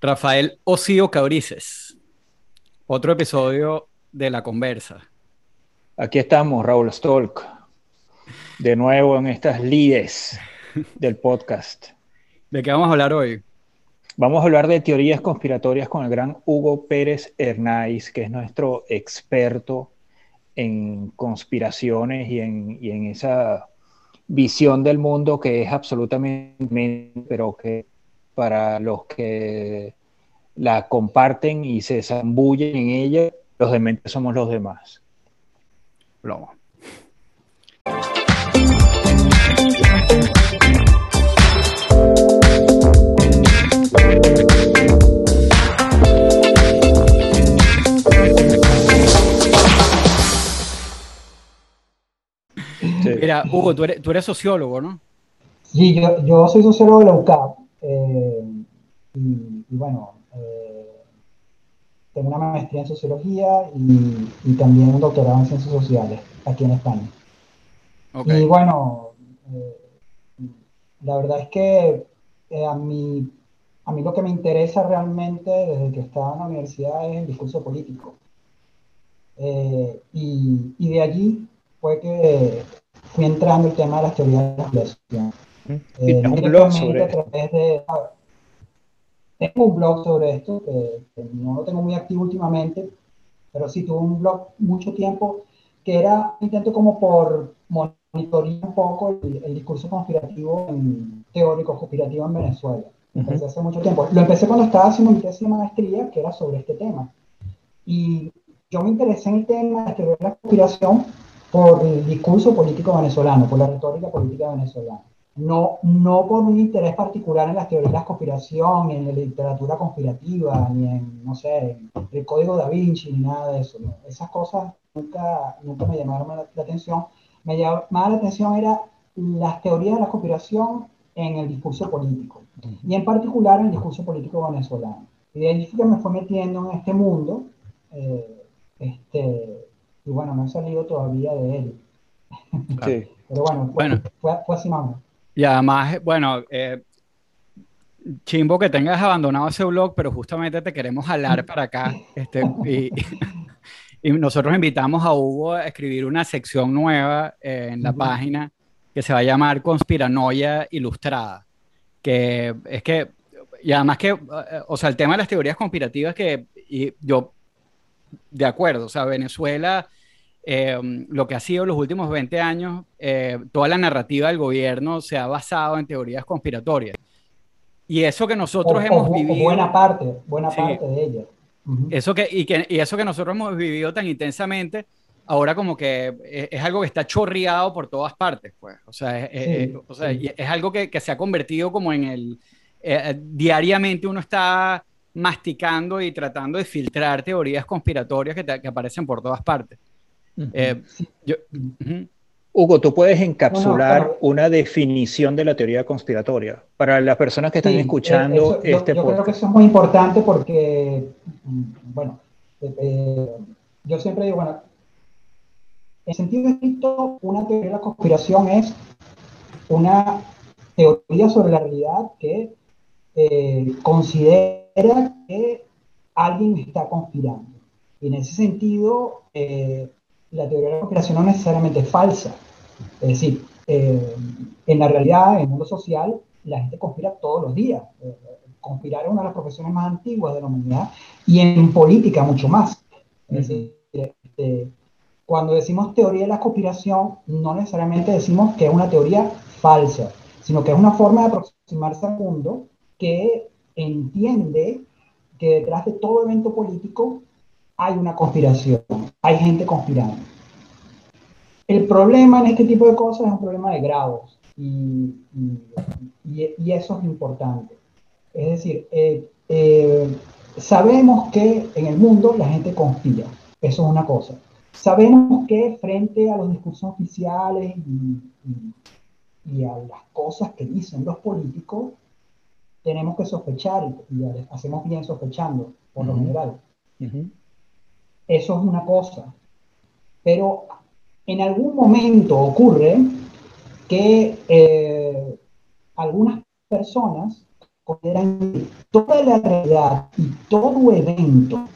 Rafael Osío Cabrices. Otro episodio de La Conversa. Aquí estamos, Raúl Stolk, de nuevo en estas lides del podcast. ¿De qué vamos a hablar hoy? Vamos a hablar de teorías conspiratorias con el gran Hugo Pérez Hernáiz, que es nuestro experto en conspiraciones y en, y en esa visión del mundo que es absolutamente, pero que para los que la comparten y se zambullen en ella, los dementes somos los demás. Plomo. Mira, Hugo, tú eres, tú eres sociólogo, ¿no? Sí, yo, yo soy sociólogo de la UCAP. Eh, y, bueno, eh, tengo una maestría en sociología y, también un doctorado en ciencias sociales aquí en España. Y bueno, eh, la verdad es que a, mí, a mí lo que me interesa realmente desde que estaba en la universidad es el discurso político. y, y, de allí fue que fui entrando el tema de las teorías de la población. Eh, un blog sobre tengo un blog sobre esto, que, no lo tengo muy activo últimamente, pero sí tuve un blog mucho tiempo que era intento como por monitorear un poco el, discurso conspirativo teórico conspirativo en Venezuela. Empecé hace mucho tiempo. Lo empecé cuando estaba haciendo mi tesis de maestría, que era sobre este tema. Y yo me interesé en el tema de de la conspiración por el discurso político venezolano, por la retórica política venezolana no, no por un interés particular en las teorías de la conspiración, en la literatura conspirativa, ni en, no sé, el código da Vinci, ni nada de eso. Esas cosas nunca, nunca me llamaron la, atención. Me llamaba la atención era las teorías de la conspiración en el discurso político, y en particular en el discurso político venezolano. Y de ahí que me fue metiendo en este mundo, eh, este, y bueno, no he salido todavía de él. Sí. Pero bueno, fue, Fue, fue así más y además, bueno, eh, chimbo que tengas abandonado ese blog, pero justamente te queremos jalar para acá. Este, y, nosotros invitamos a Hugo a escribir una sección nueva eh, en la página que se va a llamar Conspiranoia Ilustrada. Que es que, y además que, eh, o sea, el tema de las teorías conspirativas que y yo, de acuerdo, o sea, Venezuela eh, lo que ha sido los últimos 20 años, eh, toda la narrativa del gobierno se ha basado en teorías conspiratorias. Y eso que nosotros hemos vivido... Buena parte, buena parte de ellas. Eso que, y, que, y eso que nosotros hemos vivido tan intensamente, ahora como que es, algo que está chorreado por todas partes, pues. O sea, es, o sea, es algo que, que, se ha convertido como en el... Eh, diariamente uno está masticando y tratando de filtrar teorías conspiratorias que, que aparecen por todas partes. Eh, Hugo, tú puedes encapsular una definición de la teoría conspiratoria para las personas que están escuchando este yo, yo creo que eso es muy importante porque, mm, bueno, eh, eh, yo siempre digo, bueno, en sentido estricto, una teoría de la conspiración es una teoría sobre la realidad que considera que alguien está conspirando. Y en ese sentido, la teoría de la conspiración no necesariamente es falsa. Es decir, eh, en la realidad, en el mundo social, la gente conspira todos los días. Eh, conspirar es una de las profesiones más antiguas de la humanidad y en política mucho más. Es decir, este, cuando decimos teoría de la conspiración, no necesariamente decimos que es una teoría falsa, sino que es una forma de aproximarse al mundo que entiende que detrás de todo evento político hay una conspiración, hay gente conspirando. El problema en este tipo de cosas es un problema de grados y, y, eso es importante. Es decir, eh, eh, sabemos que en el mundo la gente conspira, eso es una cosa. Sabemos que frente a los discursos oficiales y, a las cosas que dicen los políticos, tenemos que sospechar y, hacemos bien sospechando, por lo general. Eso es una cosa. Pero en algún momento ocurre que eh, algunas personas consideran que toda la realidad y todo evento,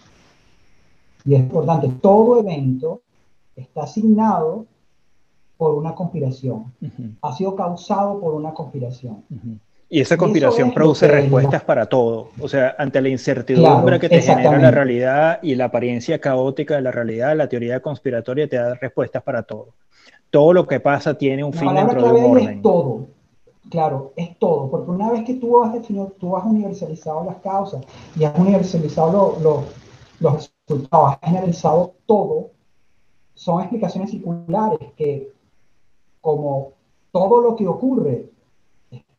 y es importante, todo evento está asignado por una conspiración, ha sido causado por una conspiración. Y esa conspiración produce respuestas para todo. O sea, ante la incertidumbre que te genera la realidad y la apariencia caótica de la realidad, la teoría conspiratoria te da respuestas para todo. Todo lo que pasa tiene un fin dentro de un orden. Es todo. Claro, es todo. Porque una vez que tú has definido, tú has universalizado las causas y has universalizado los resultados, has generalizado todo, son explicaciones circulares que, como todo lo que ocurre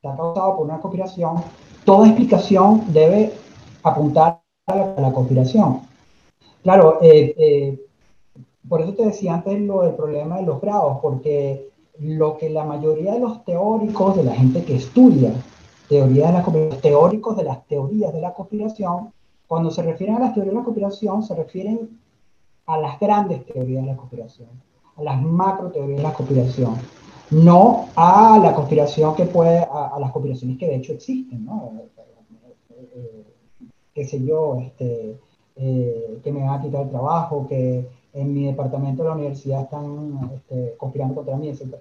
está causado por una conspiración, toda explicación debe apuntar a la, conspiración. Claro, eh, eh, por eso te decía antes lo del problema de los grados, porque lo que la mayoría de los teóricos, de la gente que estudia teoría de la teóricos de las teorías de la conspiración, cuando se refieren a las teorías de la conspiración, se refieren a las grandes teorías de la conspiración, a las macro teorías de la conspiración no a la conspiración que puede, a, las conspiraciones que de hecho existen, ¿no? Eh, qué sé yo, este, eh, que me van a quitar el trabajo, que en mi departamento de la universidad están este, conspirando contra mí, etc.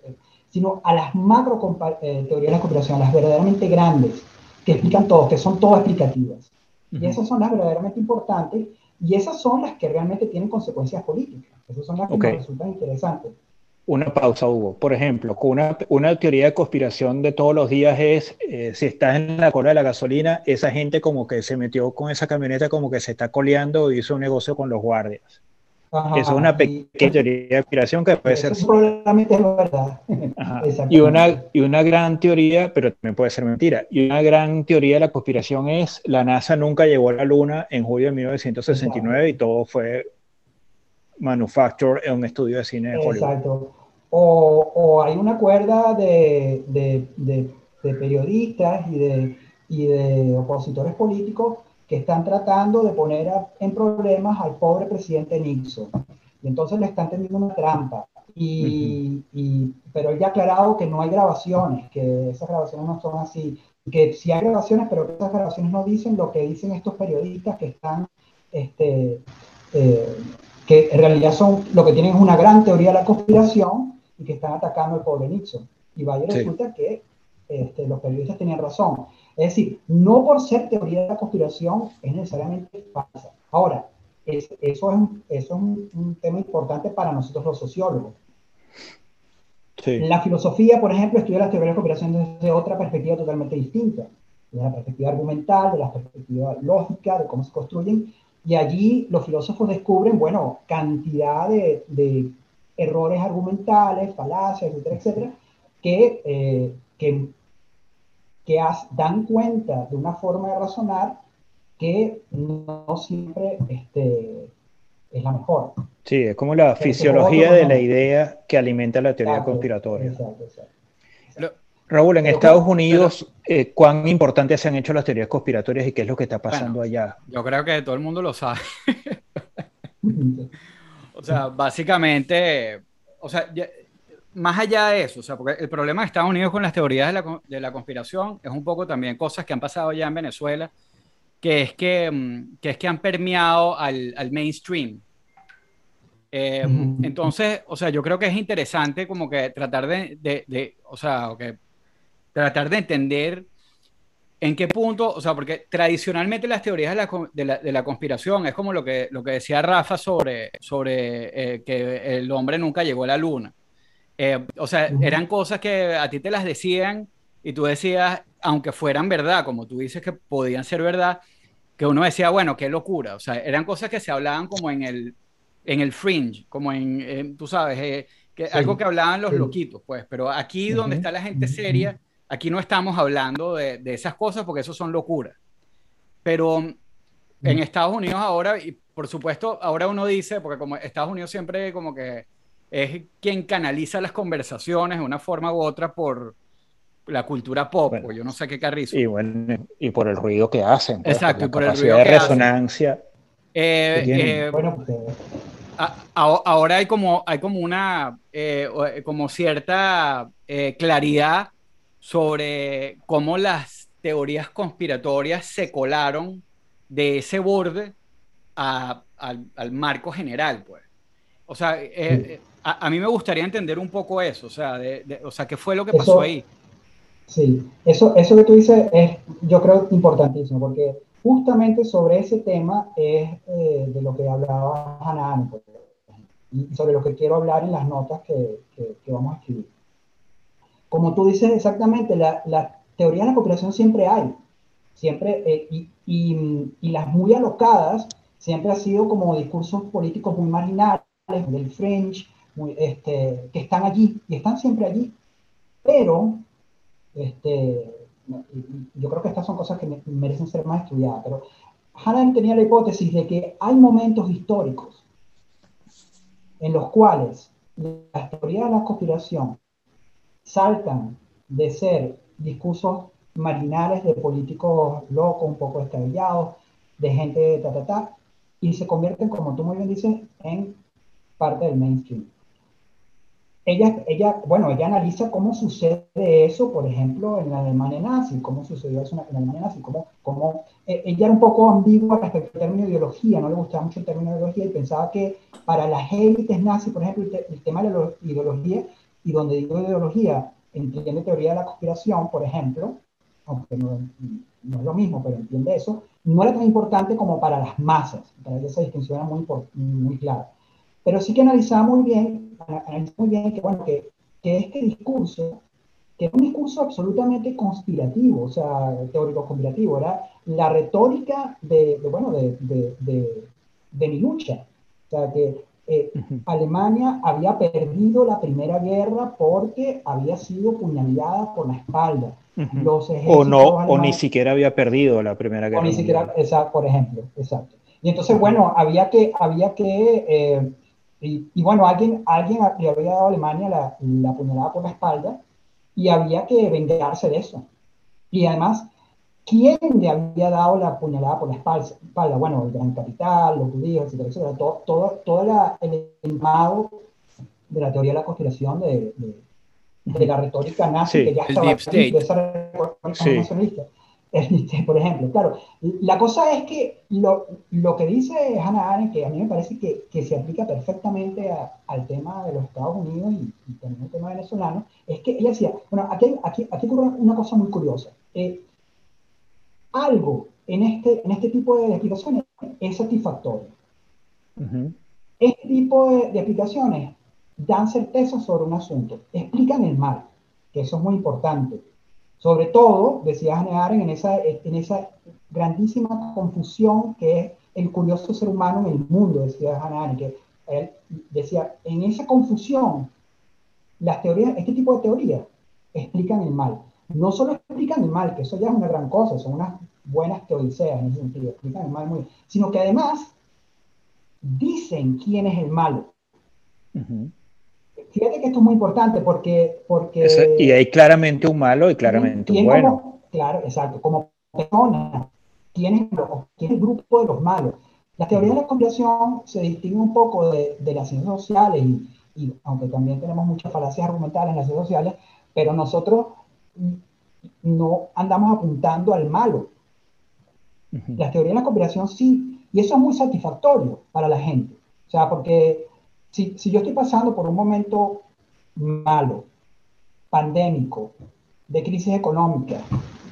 Sino a las macro eh, teorías de la conspiración, las verdaderamente grandes, que explican todo, que son todas explicativas. Y esas son las verdaderamente importantes y esas son las que realmente tienen consecuencias políticas. Esas son las que me resultan interesantes una pausa, Hugo. Por ejemplo, una, una teoría de conspiración de todos los días es, eh, si estás en la cola de la gasolina, esa gente como que se metió con esa camioneta, como que se está coleando y hizo un negocio con los guardias. Eso es una pequeña teoría de conspiración que puede ser... Probablemente es verdad. Y, una, y una gran teoría, pero también puede ser mentira, y una gran teoría de la conspiración es la NASA nunca llegó a la Luna en julio de 1969 y todo fue manufactured en un estudio de cine de Hollywood. Exacto o, hay una cuerda de, periodistas y de, de opositores políticos que están tratando de poner en problemas al pobre presidente Nixon. Y entonces le están tendiendo una trampa. Y, pero él ya ha aclarado que no hay grabaciones, que esas grabaciones no son así. Que sí hay grabaciones, pero que esas grabaciones no dicen lo que dicen estos periodistas que están este, eh, que en realidad son, lo que tienen es una gran teoría de la conspiración y que están atacando al pobre Nixon. Y vaya resulta que este, los periodistas tenían razón. Es decir, no por ser teoría de la conspiración es necesariamente falsa. Ahora, eso es, un, eso es un, tema importante para nosotros los sociólogos. La filosofía, por ejemplo, estudia las teorías de la conspiración desde otra perspectiva totalmente distinta, de la perspectiva argumental, de la perspectiva lógica, de cómo se construyen, y allí los filósofos descubren, bueno, cantidad de, de errores argumentales, falacias, etcétera, etcétera, que, eh, que, que dan cuenta de una forma de razonar que no siempre este, es la mejor. Sí, es como la fisiología de la idea que alimenta la teoría conspiratoria. Exacto, exacto. Raúl, en Estados Unidos, eh, ¿cuán importantes se han hecho las teorías conspiratorias y qué es lo que está pasando allá? Yo creo que todo el mundo lo sabe. O sea, básicamente, o sea, más allá de eso, o sea, porque el problema de Estados Unidos con las teorías de la, de la conspiración es un poco también cosas que han pasado ya en Venezuela, que es que, mm, que es que han permeado al, al mainstream. Eh, entonces, o sea, yo creo que es interesante como que tratar de, de, de o sea, que tratar de entender ¿En qué punto? O sea, porque tradicionalmente las teorías de la, de la, conspiración es como lo que, lo que decía Rafa sobre, sobre eh, que el hombre nunca llegó a la luna. Eh, o sea, eran cosas que a ti te las decían y tú decías, aunque fueran verdad, como tú dices que podían ser verdad, que uno decía, bueno, qué locura. O sea, eran cosas que se hablaban como en el, en el fringe, como en, tú sabes, eh, que, algo que hablaban los loquitos, pues. Pero aquí donde está la gente seria Aquí no estamos hablando de, esas cosas porque eso son locuras. Pero en Estados Unidos ahora, y por supuesto, ahora uno dice, porque como Estados Unidos siempre como que es quien canaliza las conversaciones de una forma u otra por la cultura pop, o yo no sé qué carrizo. Y, bueno, y por el ruido que hacen. Pues, Exacto, y por el ruido de resonancia. Eh, eh, bueno, pues, ahora hay como, hay como una, eh, como cierta claridad sobre cómo las teorías conspiratorias se colaron de ese borde al, marco general, pues. O sea, eh, eh, a, mí me gustaría entender un poco eso, o sea, o sea ¿qué fue lo que pasó ahí? Sí, eso, eso que tú dices es, yo creo, importantísimo, porque justamente sobre ese tema es eh, de lo que hablaba Hannah pues, y sobre lo que quiero hablar en las notas que, que, vamos a escribir. Como tú dices exactamente, la, la teoría de la cooperación siempre hay, siempre, eh, y, y, y, las muy alocadas siempre ha sido como discursos políticos muy marginales, del French, muy, este, que están allí, y están siempre allí, pero este, yo creo que estas son cosas que merecen ser más estudiadas, pero Hannah tenía la hipótesis de que hay momentos históricos en los cuales las teorías de la conspiración saltan de ser discursos marginales de políticos locos, un poco escabellados, de gente ta, ta, ta, y se convierten, como tú muy bien dices, en parte del mainstream. Ella, ella, bueno, ella analiza cómo sucede eso, por ejemplo, en la Alemania nazi, cómo sucedió eso en la Alemania nazi, cómo, cómo eh, ella era un poco ambigua respecto al término ideología, no le gustaba mucho el término ideología y pensaba que para las élites nazis, por ejemplo, el, tema de la ideología, y donde digo ideología, entiende teoría de la conspiración, por ejemplo, aunque no, no, es lo mismo, pero entiende eso, no era tan importante como para las masas. Para esa distinción era muy, muy clara. Pero sí que analizaba muy bien, analizaba muy bien que, bueno, que, que este discurso, que era un discurso absolutamente conspirativo, o sea, teórico conspirativo, era la retórica de, de bueno, de, de, de mi lucha. O sea, que eh, Alemania había perdido la primera guerra porque había sido puñalada por la espalda. o no, o ni siquiera había perdido la primera guerra. O ni siquiera, exacto, por ejemplo, exacto. Y entonces, bueno, había que, había que eh, y, bueno, alguien, alguien le había dado a Alemania la, la puñalada por la espalda y había que vengarse de eso. Y además, ¿Quién le había dado la puñalada por la espalda? Bueno, el gran capital, los judíos, etcétera, etcétera. Todo, todo, todo el entramado de la teoría de la conspiración de, de, la retórica nazi que ya estaba de esa sí. nacionalista. Este, por ejemplo, claro, la cosa es que lo, lo, que dice Hannah Arendt, que a mí me parece que, que se aplica perfectamente al tema de los Estados Unidos y, también al tema venezolano, es que ella decía, bueno, aquí, aquí, aquí ocurre una cosa muy curiosa. Eh, algo en este, en este tipo de aplicaciones es satisfactorio. Este tipo de, aplicaciones dan certeza sobre un asunto, explican el mal, que eso es muy importante. Sobre todo, decía Hannah en esa, en esa grandísima confusión que es el curioso ser humano en el mundo, decía Hannah que él decía, en esa confusión, las teorías, este tipo de teorías explican el mal no solo explican el mal, que eso ya es una gran cosa, son unas buenas teodiceas en ese sentido, explican el mal muy bien, sino que además dicen quién es el malo. Fíjate que esto es muy importante porque... porque y hay claramente un malo y claramente un bueno. claro, exacto. Como persona, ¿quién es, ¿quién es el grupo de los malos? Las teorías de la conspiración se distinguen un poco de, de las ciencias sociales, y, y, aunque también tenemos muchas falacias argumentales en las ciencias sociales, pero nosotros no andamos apuntando al malo. La teoría de la conspiración sí, y eso es muy satisfactorio para la gente. O sea, porque si, si yo estoy pasando por un momento malo, pandémico, de crisis económica,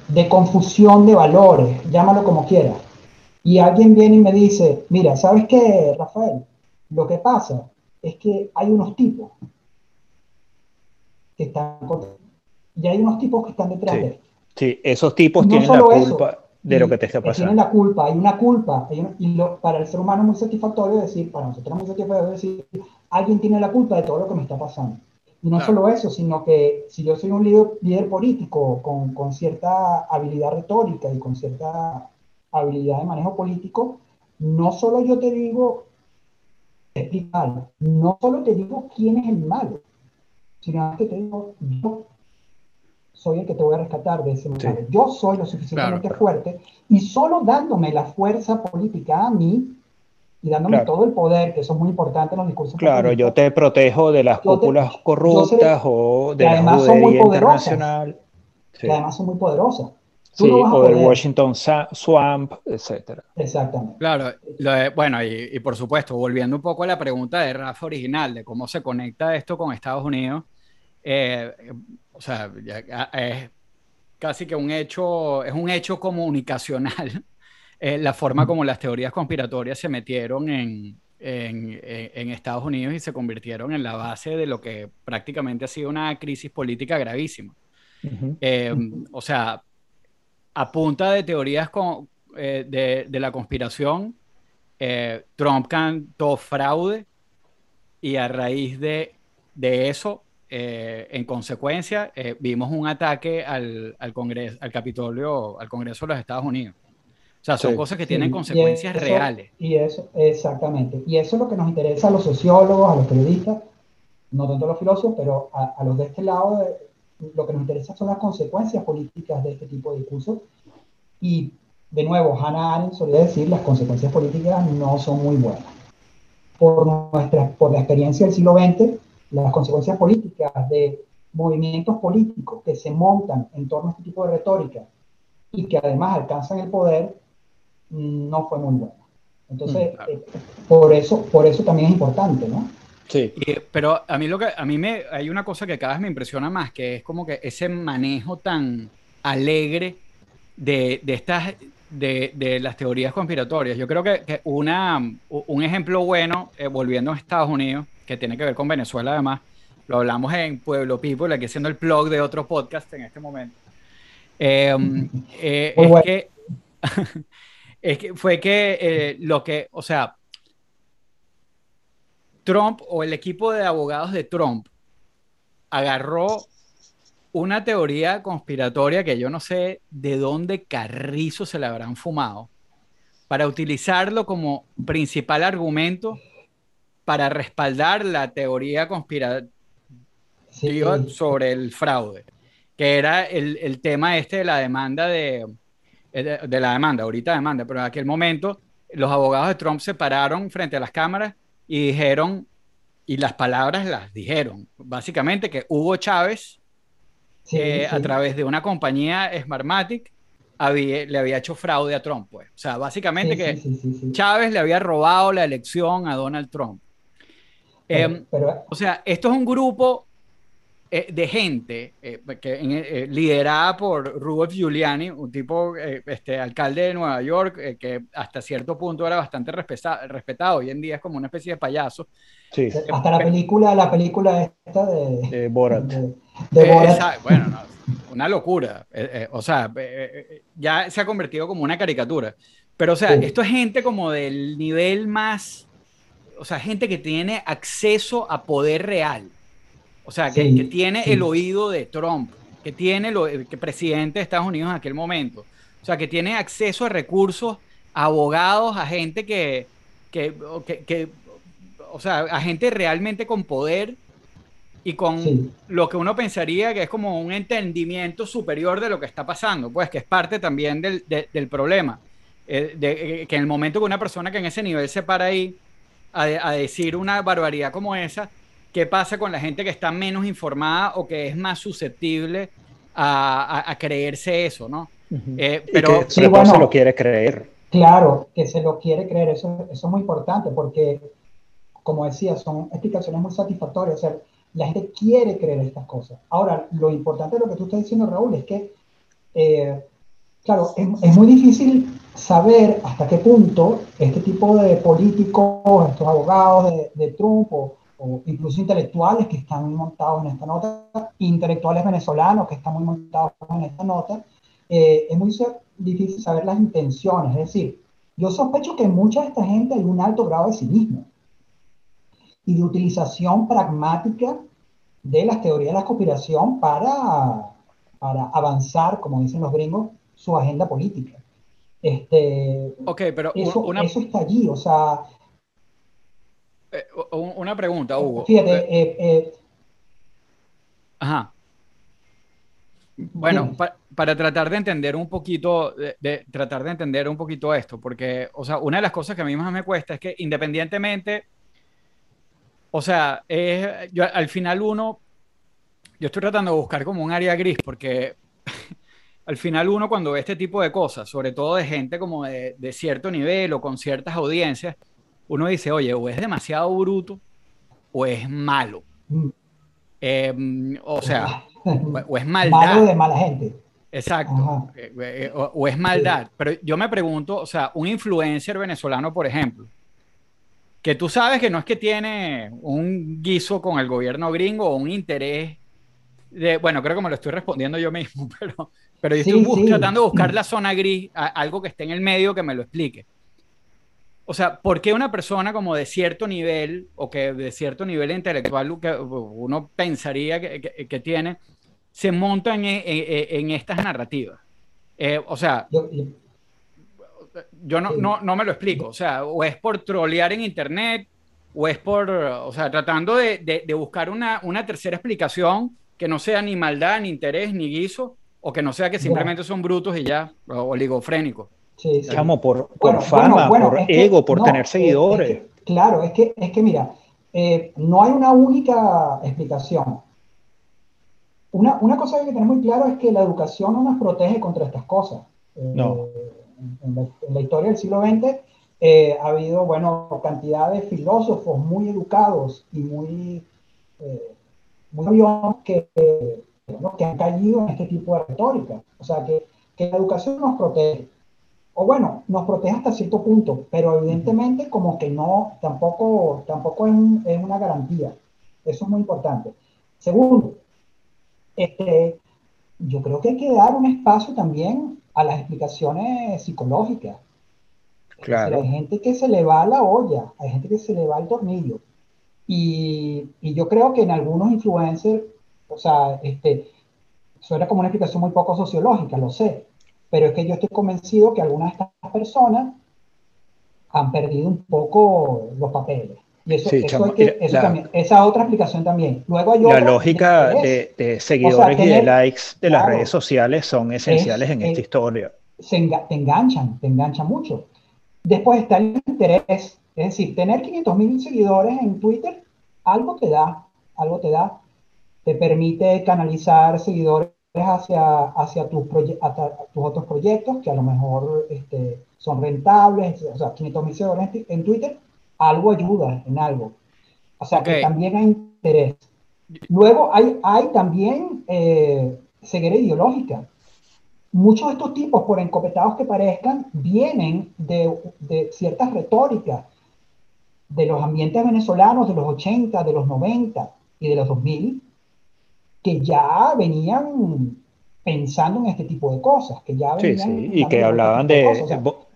de confusión de valores, llámalo como quiera, y alguien viene y me dice, mira, ¿sabes qué, Rafael? Lo que pasa es que hay unos tipos que están y hay unos tipos que están detrás de él. Sí, esos tipos tienen la culpa de lo que te está pasando. Tienen la culpa, hay una culpa. y para el ser humano es muy satisfactorio decir, para nosotros es muy satisfactorio decir, alguien tiene la culpa de todo lo que me está pasando. Y no solo eso, sino que si yo soy un líder, líder político con, con, cierta habilidad retórica y con cierta habilidad de manejo político, no solo yo te digo, explicar, no solo te digo quién es el malo, sino que te digo, yo soy el que te voy a rescatar de ese momento. Yo soy lo suficientemente fuerte y solo dándome la fuerza política a mí y dándome todo el poder, que eso es muy importante en los discursos. Claro, yo te protejo de las cúpulas corruptas o de la judería internacional. Que además son muy poderosas. sí, o del Washington Swamp, etcétera. Exactamente. Claro, bueno, y, por supuesto, volviendo un poco a la pregunta de Rafa original, de cómo se conecta esto con Estados Unidos, eh, o sea, es casi que un hecho, es un hecho comunicacional, eh, la forma como las teorías conspiratorias se metieron en, en, Estados Unidos y se convirtieron en la base de lo que prácticamente ha sido una crisis política gravísima. Eh, o sea, a punta de teorías eh, de, la conspiración, Trump cantó fraude y a raíz de, eso, en consecuencia, vimos un ataque al, Congreso, al Capitolio, al Congreso de los Estados Unidos. O sea, son cosas que tienen consecuencias reales. Y eso, exactamente. Y eso es lo que nos interesa a los sociólogos, a los periodistas, no tanto a los filósofos, pero a, los de este lado, lo que nos interesa son las consecuencias políticas de este tipo de discursos. Y de nuevo, Hannah Arendt solía decir, las consecuencias políticas no son muy buenas. Por, nuestra, por la experiencia del siglo XX, las consecuencias políticas de movimientos políticos que se montan en torno a este tipo de retórica y que además alcanzan el poder no fue muy buena. Entonces, mm, eh, por, eso, por eso también es importante, ¿no? Sí. pero a mí, lo que, a mí me, hay una cosa que cada vez me impresiona más, que es como que ese manejo tan alegre de, de estas, de, de, las teorías conspiratorias. Yo creo que, una, un ejemplo bueno, eh, volviendo a Estados Unidos, que tiene que ver con Venezuela además, lo hablamos en Pueblo People, aquí haciendo el blog de otro podcast en este momento. Eh, es que es que fue que eh, lo que, o sea, Trump o el equipo de abogados de Trump agarró una teoría conspiratoria que yo no sé de dónde carrizo se le habrán fumado para utilizarlo como principal argumento para respaldar la teoría conspirativa sobre el fraude, que era el, el tema este de la demanda de, de, la demanda, ahorita demanda, pero en aquel momento los abogados de Trump se pararon frente a las cámaras y dijeron, y las palabras las dijeron, básicamente que Hugo Chávez, eh, a través de una compañía Smartmatic, había, le había hecho fraude a Trump. Pues. O sea, básicamente que Chávez le había robado la elección a Donald Trump. Em, o sea, esto es un grupo eh, de gente eh, que, eh, liderada por Rudolf Giuliani, un tipo, este, alcalde de Nueva York, que hasta cierto punto era bastante respetado, hoy en día es como una especie de payaso. Sí. Hasta la película, la película esta de, Borat. bueno, una locura. o sea, ya se ha convertido como una caricatura. Pero, o sea, esto es gente como del nivel más, o sea, gente que tiene acceso a poder real. O sea, que, tiene el oído de Trump, que tiene el que presidente de Estados Unidos en aquel momento. O sea, que tiene acceso a recursos, a abogados, a gente que, que, que, o sea, a gente realmente con poder y con lo que uno pensaría que es como un entendimiento superior de lo que está pasando, pues que es parte también del, del problema. Eh, de, eh, que en el momento que una persona que en ese nivel se para ahí a, a decir una barbaridad como esa, ¿Qué pasa con la gente que está menos informada o que es más susceptible a, creerse eso, no? Eh, pero que se lo quiere creer. Claro, que se lo quiere creer, eso, eso es muy importante porque, como decía, son explicaciones muy satisfactorias, o sea, la gente quiere creer estas cosas. Ahora, lo importante de lo que tú estás diciendo, Raúl, es que, eh, claro, es, muy difícil saber hasta qué punto este tipo de políticos, estos abogados de, de Trump o, o incluso intelectuales que están montados en esta nota, intelectuales venezolanos que están muy montados en esta nota, eh, es muy difícil saber las intenciones. Es decir, yo sospecho que en mucha de esta gente hay un alto grado de cinismo y de utilización pragmática de las teorías de la conspiración para, para avanzar, como dicen los gringos, su agenda política. Este, ok, pero eso, eso está allí, o sea, eh, una pregunta, Hugo. Fíjate, eh, eh, Ajá. Bueno, para tratar de entender un poquito, de, tratar de entender un poquito esto, porque, o sea, una de las cosas que a mí más me cuesta es que independientemente, o sea, yo, al final uno, yo estoy tratando de buscar como un área gris, porque al final uno cuando ve este tipo de cosas, sobre todo de gente como de, cierto nivel o con ciertas audiencias, uno dice, oye, o es demasiado bruto o es malo. Mm. Em, o sea, o, es maldad. Malo de mala gente. Exacto. Eh, eh, o, es maldad. Pero yo me pregunto, o sea, un influencer venezolano, por ejemplo, que tú sabes que no es que tiene un guiso con el gobierno gringo o un interés de, bueno, creo que me lo estoy respondiendo yo mismo, pero pero yo estoy tratando de buscar la zona gris, algo que esté en el medio que me lo explique. O sea, ¿por qué una persona como de cierto nivel o que de cierto nivel intelectual que uno pensaría que, tiene, se monta en, en, estas narrativas? Eh, o sea, yo, no, no, no, me lo explico. O sea, o es por trolear en internet, o es por, o sea, tratando de, de, de buscar una, una tercera explicación que no sea ni maldad, ni interés, ni guiso, o que no sea que simplemente son brutos y ya, oligofrénicos. Sí, sí. por, fama, por ego, por tener seguidores. claro, es que, es que mira, eh, no hay una única explicación. Una, una, cosa que hay que tener muy claro es que la educación no nos protege contra estas cosas. Eh, no. En la, historia del siglo XX eh, ha habido, bueno, cantidad de filósofos muy educados y muy, muy que que han caído en este tipo de retórica. O sea, que, que la educación nos protege. O bueno, nos protege hasta cierto punto, pero evidentemente como que no, tampoco, tampoco es, es una garantía. Eso es muy importante. Segundo, este, yo creo que hay que dar un espacio también a las explicaciones psicológicas. Claro. Hay gente que se le va a la olla, hay gente que se le va al tornillo. Y, y yo creo que en algunos influencers o sea, este, eso era como una explicación muy poco sociológica, lo sé, pero es que yo estoy convencido que algunas de estas personas han perdido un poco los papeles. Y eso, eso, que, eso también, esa otra explicación también. Luego hay la lógica de, seguidores y de likes de las redes sociales son esenciales en esta historia. Se te enganchan, te enganchan mucho. Después está el interés, es decir, tener 500 mil seguidores en Twitter, algo te da, algo te da te permite canalizar seguidores hacia, hacia, tus, tus otros proyectos que a lo mejor este, son rentables, o sea, 500 mil seguidores en, Twitter, algo ayuda en algo. O sea, que también hay interés. Luego hay, hay también eh, ceguera ideológica. Muchos de estos tipos, por encopetados que parezcan, vienen de, de ciertas retóricas de los ambientes venezolanos de los 80, de los 90 y de los 2000, que ya venían pensando en este tipo de cosas, que ya Sí, sí, y que hablaban de...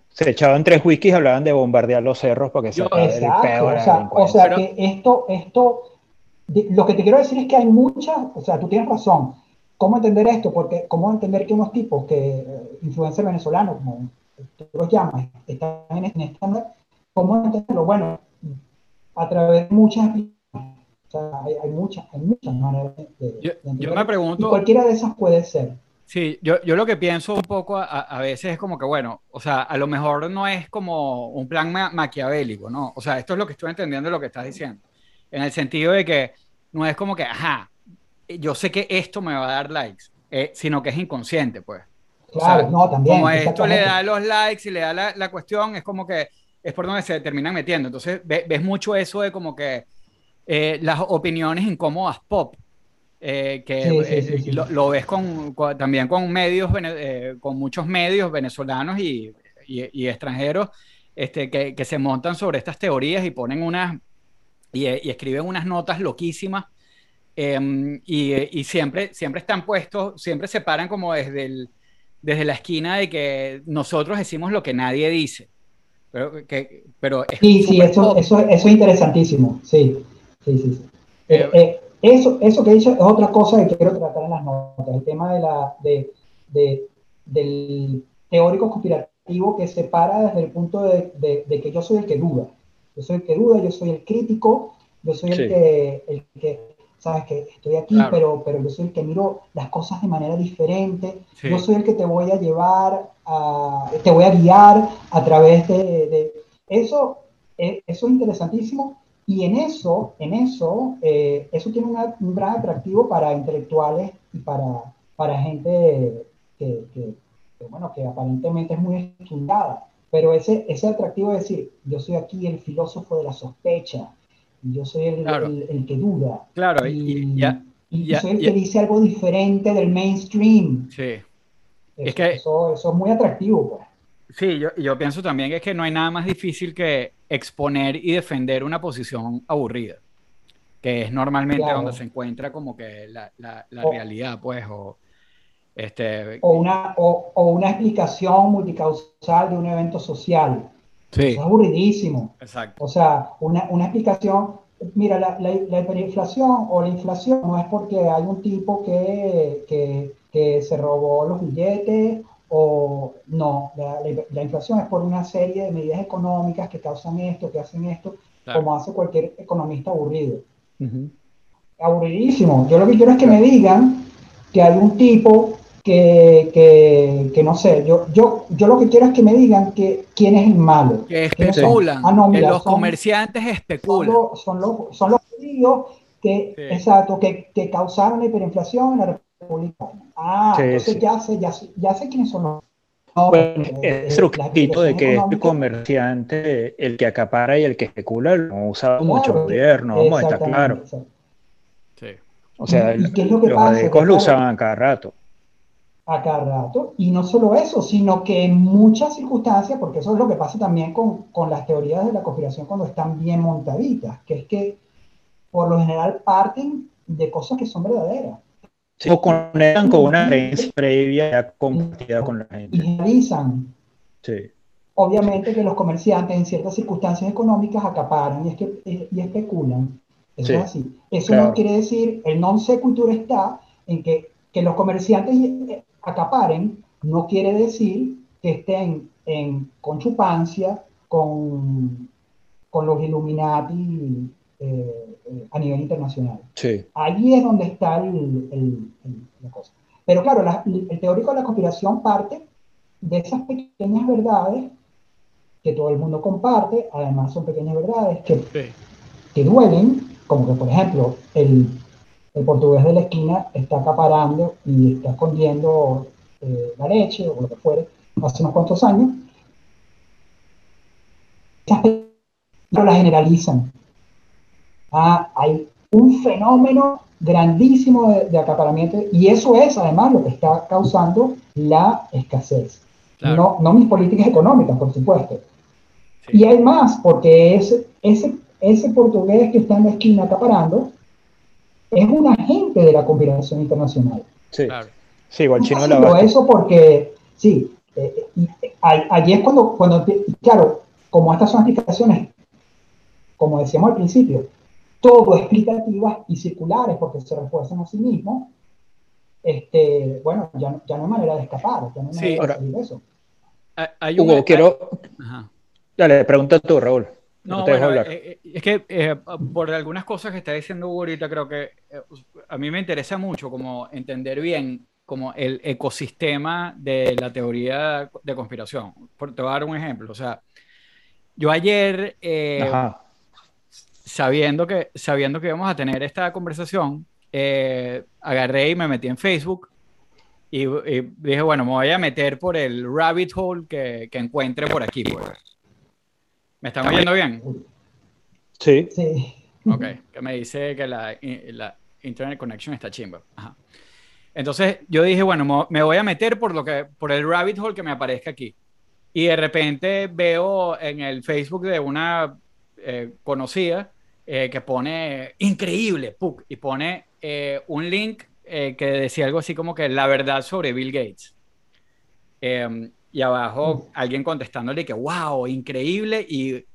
se echaban tres whiskies y hablaban de bombardear los cerros porque se exacto, o sea, que esto, esto, lo que te quiero decir es que hay muchas, o sea, tú tienes razón, ¿cómo entender esto? Porque, ¿cómo entender que unos tipos que, eh, influencers venezolanos, como tú los llamas, están en esta, ¿cómo entenderlo? Bueno, a través de muchas hay, muchas, hay muchas maneras de, yo, me pregunto. cualquiera de esas puede ser. Sí, yo, yo lo que pienso un poco a, a, veces es como que, bueno, o sea, a lo mejor no es como un plan maquiavélico, ¿no? O sea, esto es lo que estoy entendiendo de lo que estás diciendo. En el sentido de que no es como que, ajá, yo sé que esto me va a dar likes, eh, sino que es inconsciente, pues. Claro, no, también. Como esto le da los likes y le da la, la, cuestión, es como que es por donde se terminan metiendo. Entonces, ves mucho eso de como que eh, las opiniones incómodas pop, eh, que eh, lo, ves con, también con medios, con muchos medios venezolanos y, y, extranjeros este, que, que, se montan sobre estas teorías y ponen unas, y, escriben unas notas loquísimas. Em, y, siempre, siempre están puestos, siempre se paran como desde, el, desde la esquina de que nosotros decimos lo que nadie dice. Pero, que, pero sí, sí, eso, eso, eso, es interesantísimo, sí. Sí, sí, sí. Eh, eh, eso, eso que dicho es otra cosa que quiero tratar en las notas, el tema de la, de, de, del teórico conspirativo que se para desde el punto de, de, que yo soy el que duda. Yo soy el que duda, yo soy el crítico, yo soy el, que, el que, sabes que estoy aquí, pero, pero yo soy el que miro las cosas de manera diferente. Yo soy el que te voy a llevar, a, te voy a guiar a través de... de eso, eh, eso es interesantísimo. Y en eso, en eso, eh, eso tiene un gran atractivo para intelectuales y para, para gente que, que, que, bueno, que aparentemente es muy estudiada, pero ese, ese atractivo de decir, yo soy aquí el filósofo de la sospecha, y yo soy el, el, que duda. Claro, y, ya, y soy el que dice algo diferente del mainstream. Sí. es que, eso, eso, es muy atractivo, pues. Sí, yo, yo pienso también que es que no hay nada más difícil que exponer y defender una posición aburrida que es normalmente donde se encuentra como que la, la, realidad, pues, o, este... o, una, o, o, una explicación multicausal de un evento social. Sí. es aburridísimo. Exacto. O sea, una, una explicación, mira, la, la, hiperinflación o la inflación no es porque hay un tipo que, que, que se robó los billetes o no, la, la, inflación es por una serie de medidas económicas que causan esto, que hacen esto, como hace cualquier economista aburrido. Aburridísimo. Yo lo que quiero es que me digan que hay un tipo que, que, que, no sé, yo, yo, yo lo que quiero es que me digan que quién es el malo. Que especulan, ah, que los comerciantes especulan. Son los, son los, judíos que, exacto, que, que, causaron la hiperinflación en la República. Ah, entonces ya sé, ya, sé, ya sé quiénes son los bueno, eh, es truquito de que este comerciante, el que acapara y el que especula, lo usa mucho el gobierno, vamos a estar claro. Sí. O sea, los adecos lo usaban a cada rato. A cada rato. Y no solo eso, sino que en muchas circunstancias, porque eso es lo que pasa también con, con las teorías de la conspiración cuando están bien montaditas, que es que por lo general parten de cosas que son verdaderas o conectan con una creencia previa ya compartida con la gente. Y realizan. Sí. Obviamente que los comerciantes en ciertas circunstancias económicas acaparan y, es que, y especulan. Eso es así. Eso no quiere decir, el non sequitur está en que, que los comerciantes acaparen, no quiere decir que estén en conchupancia con, con los Illuminati eh, eh, a nivel internacional. Sí. Ahí es donde está el, la cosa. Pero claro, el teórico de la conspiración parte de esas pequeñas verdades que todo el mundo comparte, además son pequeñas verdades que, que duelen, como que por ejemplo el, el, portugués de la esquina está acaparando y está escondiendo eh, la leche o lo que fuere hace unos cuantos años. no la generalizan Ah, hay un fenómeno grandísimo de, acaparamiento y eso es además lo que está causando la escasez. No, no mis políticas económicas, por supuesto. Y hay más, porque ese, ese, ese portugués que está en la esquina acaparando es un agente de la conspiración internacional. Sí, sí igual chino de la Eso porque, sí, eh, eh, allí es cuando, cuando, claro, como estas son explicaciones, como decíamos al principio, todo explicativas y circulares porque se refuerzan a sí mismos, este, bueno, ya, ya no hay manera de escapar, ya no hay manera de salir de eso. Hay Hugo, quiero... Dale, pregunta tú, Raúl. No, bueno, eh, eh, es que eh, por algunas cosas que está diciendo Hugo ahorita, creo que a mí me interesa mucho como entender bien como el ecosistema de la teoría de conspiración. Por, te voy a dar un ejemplo. O sea, yo ayer sabiendo que, sabiendo que íbamos a tener esta conversación, eh, agarré y me metí en Facebook y, dije, bueno, me voy a meter por el rabbit hole que, que encuentre por aquí. Pues. ¿Me están oyendo bien? Sí. Sí. Ok, que me dice que la, la Internet Connection está chimba. Entonces yo dije, bueno, me voy a meter por, lo que, por el rabbit hole que me aparezca aquí. Y de repente veo en el Facebook de una eh, conocida eh, que pone increíble, y pone eh, un link eh, que decía algo así como que la verdad sobre Bill Gates. Y abajo alguien contestándole que, wow, increíble y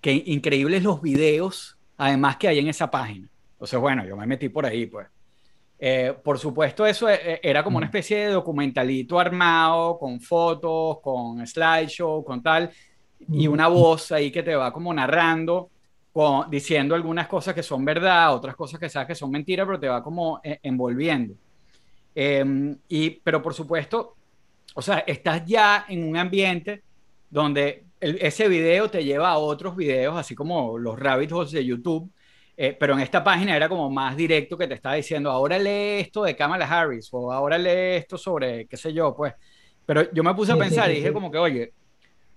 que increíbles los videos, además que hay en esa página. Entonces, bueno, yo me metí por ahí, pues. por supuesto, eso era como una especie de documentalito armado, con fotos, con slideshow, con tal, y una voz ahí que te va como narrando diciendo algunas cosas que son verdad, otras cosas que sabes que son mentiras, pero te va como eh, envolviendo. Em, y, pero por supuesto, o sea, estás ya en un ambiente donde ese video te lleva a otros videos, así como los rabbit holes de YouTube, Eh, pero en esta página era como más directo que te estaba diciendo, ahora lee esto de Kamala Harris o ahora lee esto sobre, qué sé yo, pues. Pero yo me puse a pensar y dije como que, oye,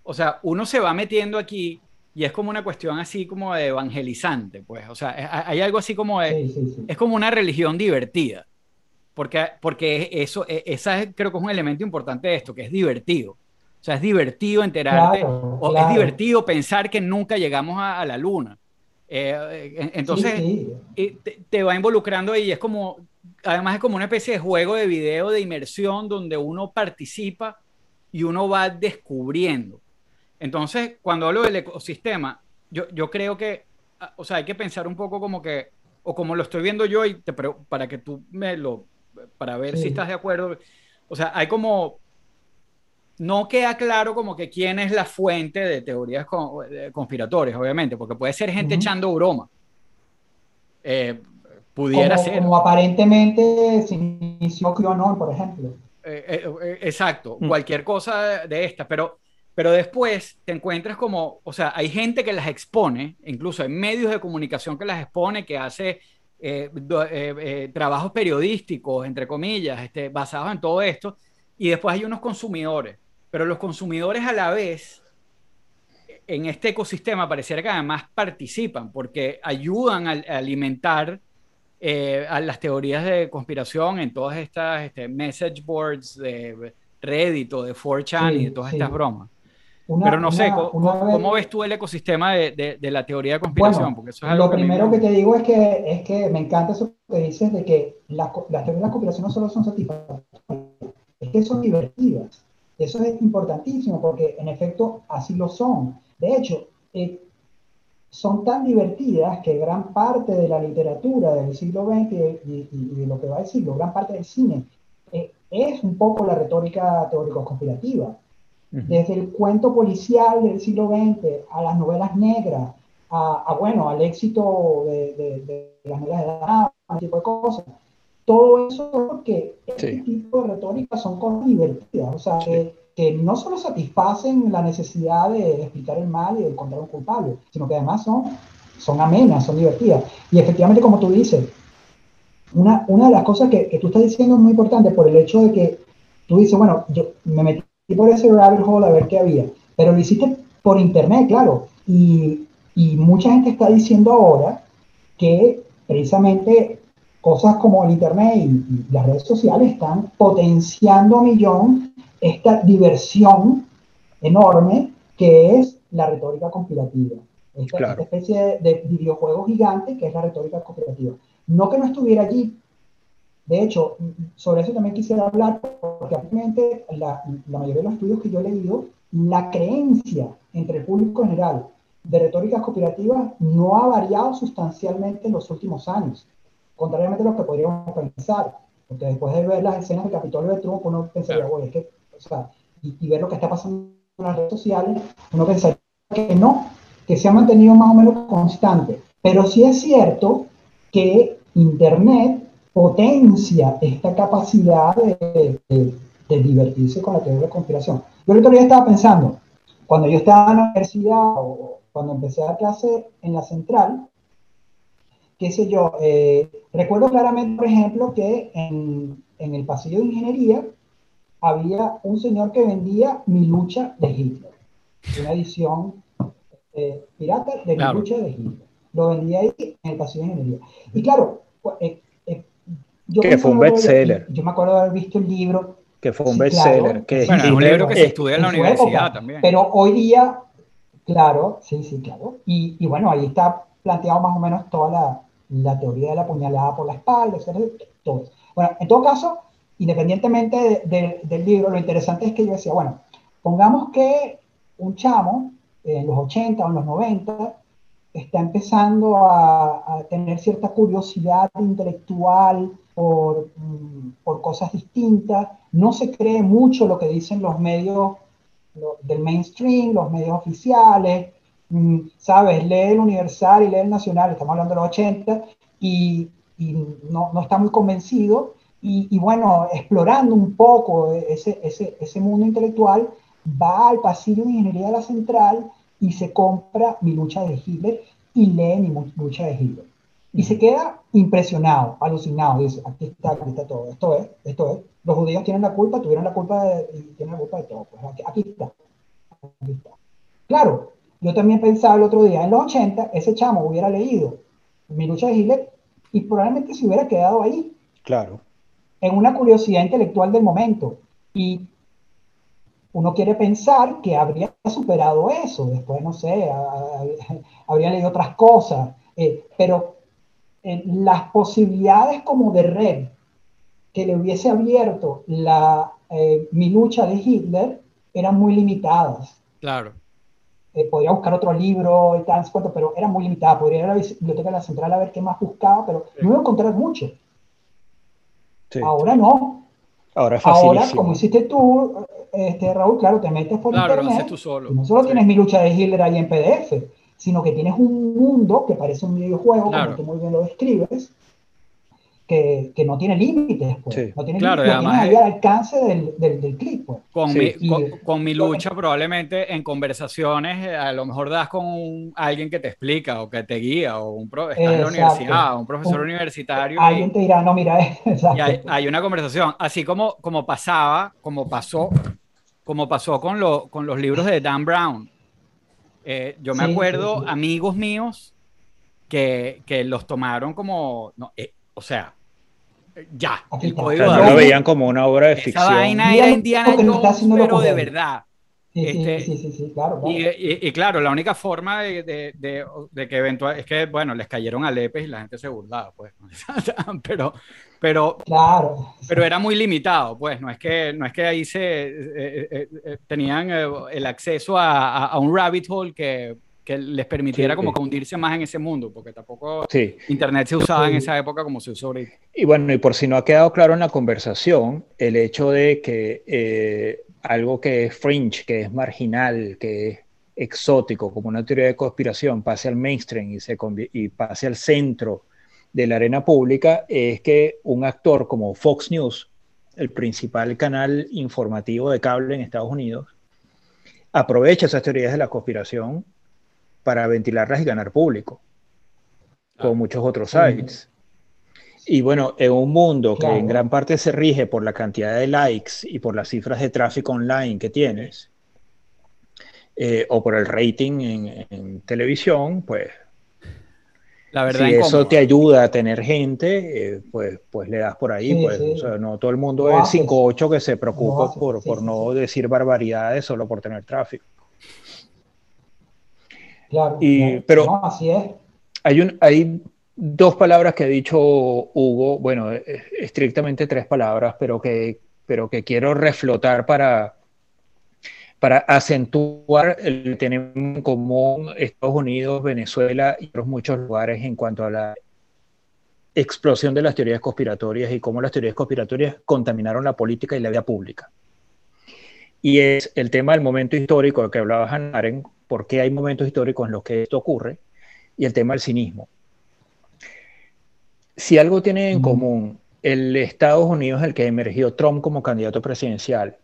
o sea, uno se va metiendo aquí y es como una cuestión así como de evangelizante, pues. O sea, hay algo así como de, es como una religión divertida. Porque, porque eso, e, esa creo que es un elemento importante de esto, que es divertido. O sea, es divertido enterarte, o es divertido pensar que nunca llegamos a la luna. Eh, entonces, Te, va involucrando y es como, además es como una especie de juego de video de inmersión donde uno participa y uno va descubriendo. Entonces, cuando hablo del ecosistema, yo, yo creo que, ah, o sea, hay que pensar un poco como que, o como lo estoy viendo yo y te, para que tú me lo, para ver si estás de acuerdo, o sea, hay como no queda claro como que quién es la fuente de teorías conspiratorias, obviamente, porque puede ser gente echando broma. Eh, pudiera ser. Como aparentemente se inició QAnon, por ejemplo. Eh, eh, exacto, mm. cualquier cosa de esta, pero, pero después te encuentras como, o sea, hay gente que las expone, incluso hay medios de comunicación que las expone, que hace trabajos periodísticos, entre comillas, este, basados en todo esto, y después hay unos consumidores pero los consumidores a la vez en este ecosistema pareciera que además participan porque ayudan a, alimentar eh, a las teorías de conspiración en todas estas este, message boards de Reddit o de 4chan y de todas estas bromas. Pero no sé, ¿cómo, ves tú el ecosistema de, de, la teoría de conspiración? Porque eso es algo lo primero que, te digo es que, es que me encanta eso que dices de que las, las teorías de conspiración no solo son satisfactorias, es que son divertidas. Eso es importantísimo porque en efecto así lo son. De hecho, eh, son tan divertidas que gran parte de la literatura del siglo XX y, de lo que va a siglo, gran parte del cine, eh, es un poco la retórica teórico-conspirativa. Desde el cuento policial del siglo XX a las novelas negras, a, bueno, al éxito de, las novelas de edad, ese tipo de cosas. Todo eso porque este tipo de retórica son cosas divertidas, o sea, que, no solo satisfacen la necesidad de explicar el mal y de encontrar un culpable, sino que además son, son amenas, son divertidas. Y efectivamente, como tú dices, una, una de las cosas que, que, tú estás diciendo es muy importante por el hecho de que tú dices, bueno, yo me metí por ese rabbit hole a ver qué había, pero lo hiciste por internet, claro, y, y mucha gente está diciendo ahora que precisamente cosas como el Internet y, las redes sociales están potenciando a millón esta diversión enorme que es la retórica conspirativa. Esta, especie de, videojuego gigante que es la retórica conspirativa. No que no estuviera allí. De hecho, sobre eso también quisiera hablar, porque obviamente la, la mayoría de los estudios que yo he leído, la creencia entre el público general de retóricas conspirativas no ha variado sustancialmente en los últimos años contrariamente a lo que podríamos pensar, porque después de ver las escenas del Capitolio de Trump, uno pensaría, bueno, es que, o sea, y, ver lo que está pasando en las redes sociales, uno pensaría que no, que se ha mantenido más o menos constante. Pero sí es cierto que Internet potencia esta capacidad de, de, divertirse con la teoría de conspiración. Yo el otro día estaba pensando, cuando yo estaba en la universidad o cuando empecé a clase en la central, qué sé yo, eh, recuerdo claramente, por ejemplo, que en, en, el pasillo de ingeniería había un señor que vendía Mi lucha de Hitler, una edición eh, pirata de Mi lucha de Hitler. Lo vendía ahí en el pasillo de ingeniería. Y claro, eh, yo que fue un bestseller. Yo me acuerdo de haber visto el libro. Que fue un bestseller. que bueno, un libro que se estudia en la universidad también. Pero hoy día, claro, sí, sí, claro. Y, y bueno, ahí está planteado más o menos toda la, la teoría de la puñalada por la espalda, etc. Todo Bueno, en todo caso, independientemente del libro, lo interesante es que yo decía, bueno, pongamos que un chamo en los 80 o en los 90 está empezando a, tener cierta curiosidad intelectual por, mm, por, cosas distintas, no se cree mucho lo que dicen los medios del mainstream, los medios oficiales, Mm, sabes, lee el Universal y lee el Nacional, estamos hablando de los 80, y, no, está muy convencido, y, bueno, explorando un poco ese, ese, mundo intelectual, va al pasillo de ingeniería de la central y se compra Mi lucha de Hitler y lee Mi lucha de Hitler. y se queda impresionado, alucinado, dice, aquí está, aquí está todo, esto es, esto es, los judíos tienen la culpa, tuvieron la culpa de, tienen la culpa de todo, pues aquí, aquí, está, aquí está. Claro, yo también pensaba el otro día, en los 80, ese chamo hubiera leído Mi lucha de Hitler y probablemente se hubiera quedado ahí. Claro. En una curiosidad intelectual del momento. Y uno quiere pensar que habría superado eso, después, no sé, habría leído otras cosas, eh, pero eh, las posibilidades como de red que le hubiese abierto la, eh, mi lucha de Hitler eran muy limitadas. Claro. podría buscar otro libro y tal, pero era muy limitada. Podría ir a la biblioteca de la central a ver qué más buscaba, pero no iba a encontrar mucho. Ahora no. Ahora es Ahora, como hiciste tú, este, Raúl, claro, te metes por internet. tú solo. no solo tienes mi lucha de Hitler ahí en PDF, sino que tienes un mundo que parece un videojuego, como tú muy bien lo describes, que, que no tiene límites, pues. No tiene claro, límites, además, al alcance del, del, del clip, pues. Con, mi, con, mi lucha, probablemente en conversaciones, eh, a lo mejor das con alguien que te explica o que te guía, o un estás en la universidad, un profesor universitario. Alguien te dirá, no, mira, y hay, hay, una conversación, así como, como pasaba, como pasó, como pasó con, lo, con los libros de Dan Brown eh, yo me acuerdo amigos míos que, que, los tomaron como, no, eh, o sea, ya. lo veían como una obra de ficción. Esa vaina era Indiana Jones, pero de verdad. Este, sí, sí, sí, claro. Y, claro, la única forma de, de, de, que eventualmente es que, bueno, les cayeron a lepes y la gente se burlaba, pues. pero, pero, claro. pero era muy limitado, pues. No es que, no es que ahí se eh, eh, eh, tenían el acceso a, a, un rabbit hole que, que les permitiera como hundirse más en ese mundo, porque tampoco Internet se usaba en esa época como se usa ahorita. Y bueno, y por si no ha quedado claro en la conversación, el hecho de que algo que es fringe, que es marginal, que es exótico, como una teoría de conspiración, pase al mainstream y, se y pase al centro de la arena pública, es que un actor como Fox News, el principal canal informativo de cable en Estados Unidos, aprovecha esas teorías de la conspiración para ventilarlas y ganar público, como muchos otros sites. Y bueno, en un mundo que en gran parte se rige por la cantidad de likes y por las cifras de tráfico online que tienes, eh, o por el rating en, televisión, pues la verdad si eso te ayuda a tener gente, eh, pues, pues le das por ahí. pues, O sea, no todo el mundo es 5-8 que se preocupa por, por no decir barbaridades solo por tener tráfico. Claro, y, pero así es. Hay, un, hay dos palabras que ha dicho Hugo, bueno, eh, estrictamente tres palabras, pero que, pero que quiero reflotar para, para acentuar el que tenemos en común Estados Unidos, Venezuela y otros muchos lugares en cuanto a la explosión de las teorías conspiratorias y cómo las teorías conspiratorias contaminaron la política y la vida pública. Y es el tema del momento histórico del que hablaba Hannah por qué hay momentos históricos en los que esto ocurre, y el tema del cinismo si algo tiene en común el Estados Unidos, el que emergió Trump como candidato presidencial,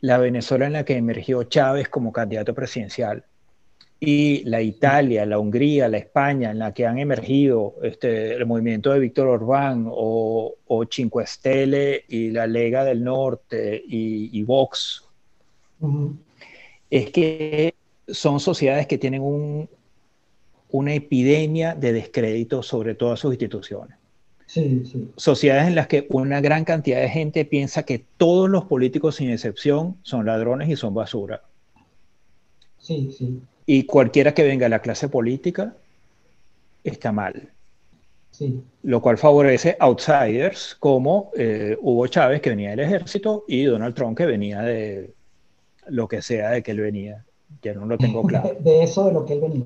la Venezuela en la que emergió Chávez como candidato presidencial, y la Italia, la Hungría, la España, en la que han emergido este, el movimiento de Víctor Orbán o, o Cinque Stelle y la Lega del Norte y, Vox, es que son sociedades que tienen un, una epidemia de descrédito sobre todas sus instituciones. Sociedades en las que una gran cantidad de gente piensa que todos los políticos, sin excepción, son ladrones y son basura. Sí, sí. Y cualquiera que venga a la clase política está mal. Sí. Lo cual favorece outsiders como eh, Hugo Chávez, que venía del ejército, y Donald Trump, que venía de lo que sea de que él venía ya no lo tengo claro. De eso de lo que él venía.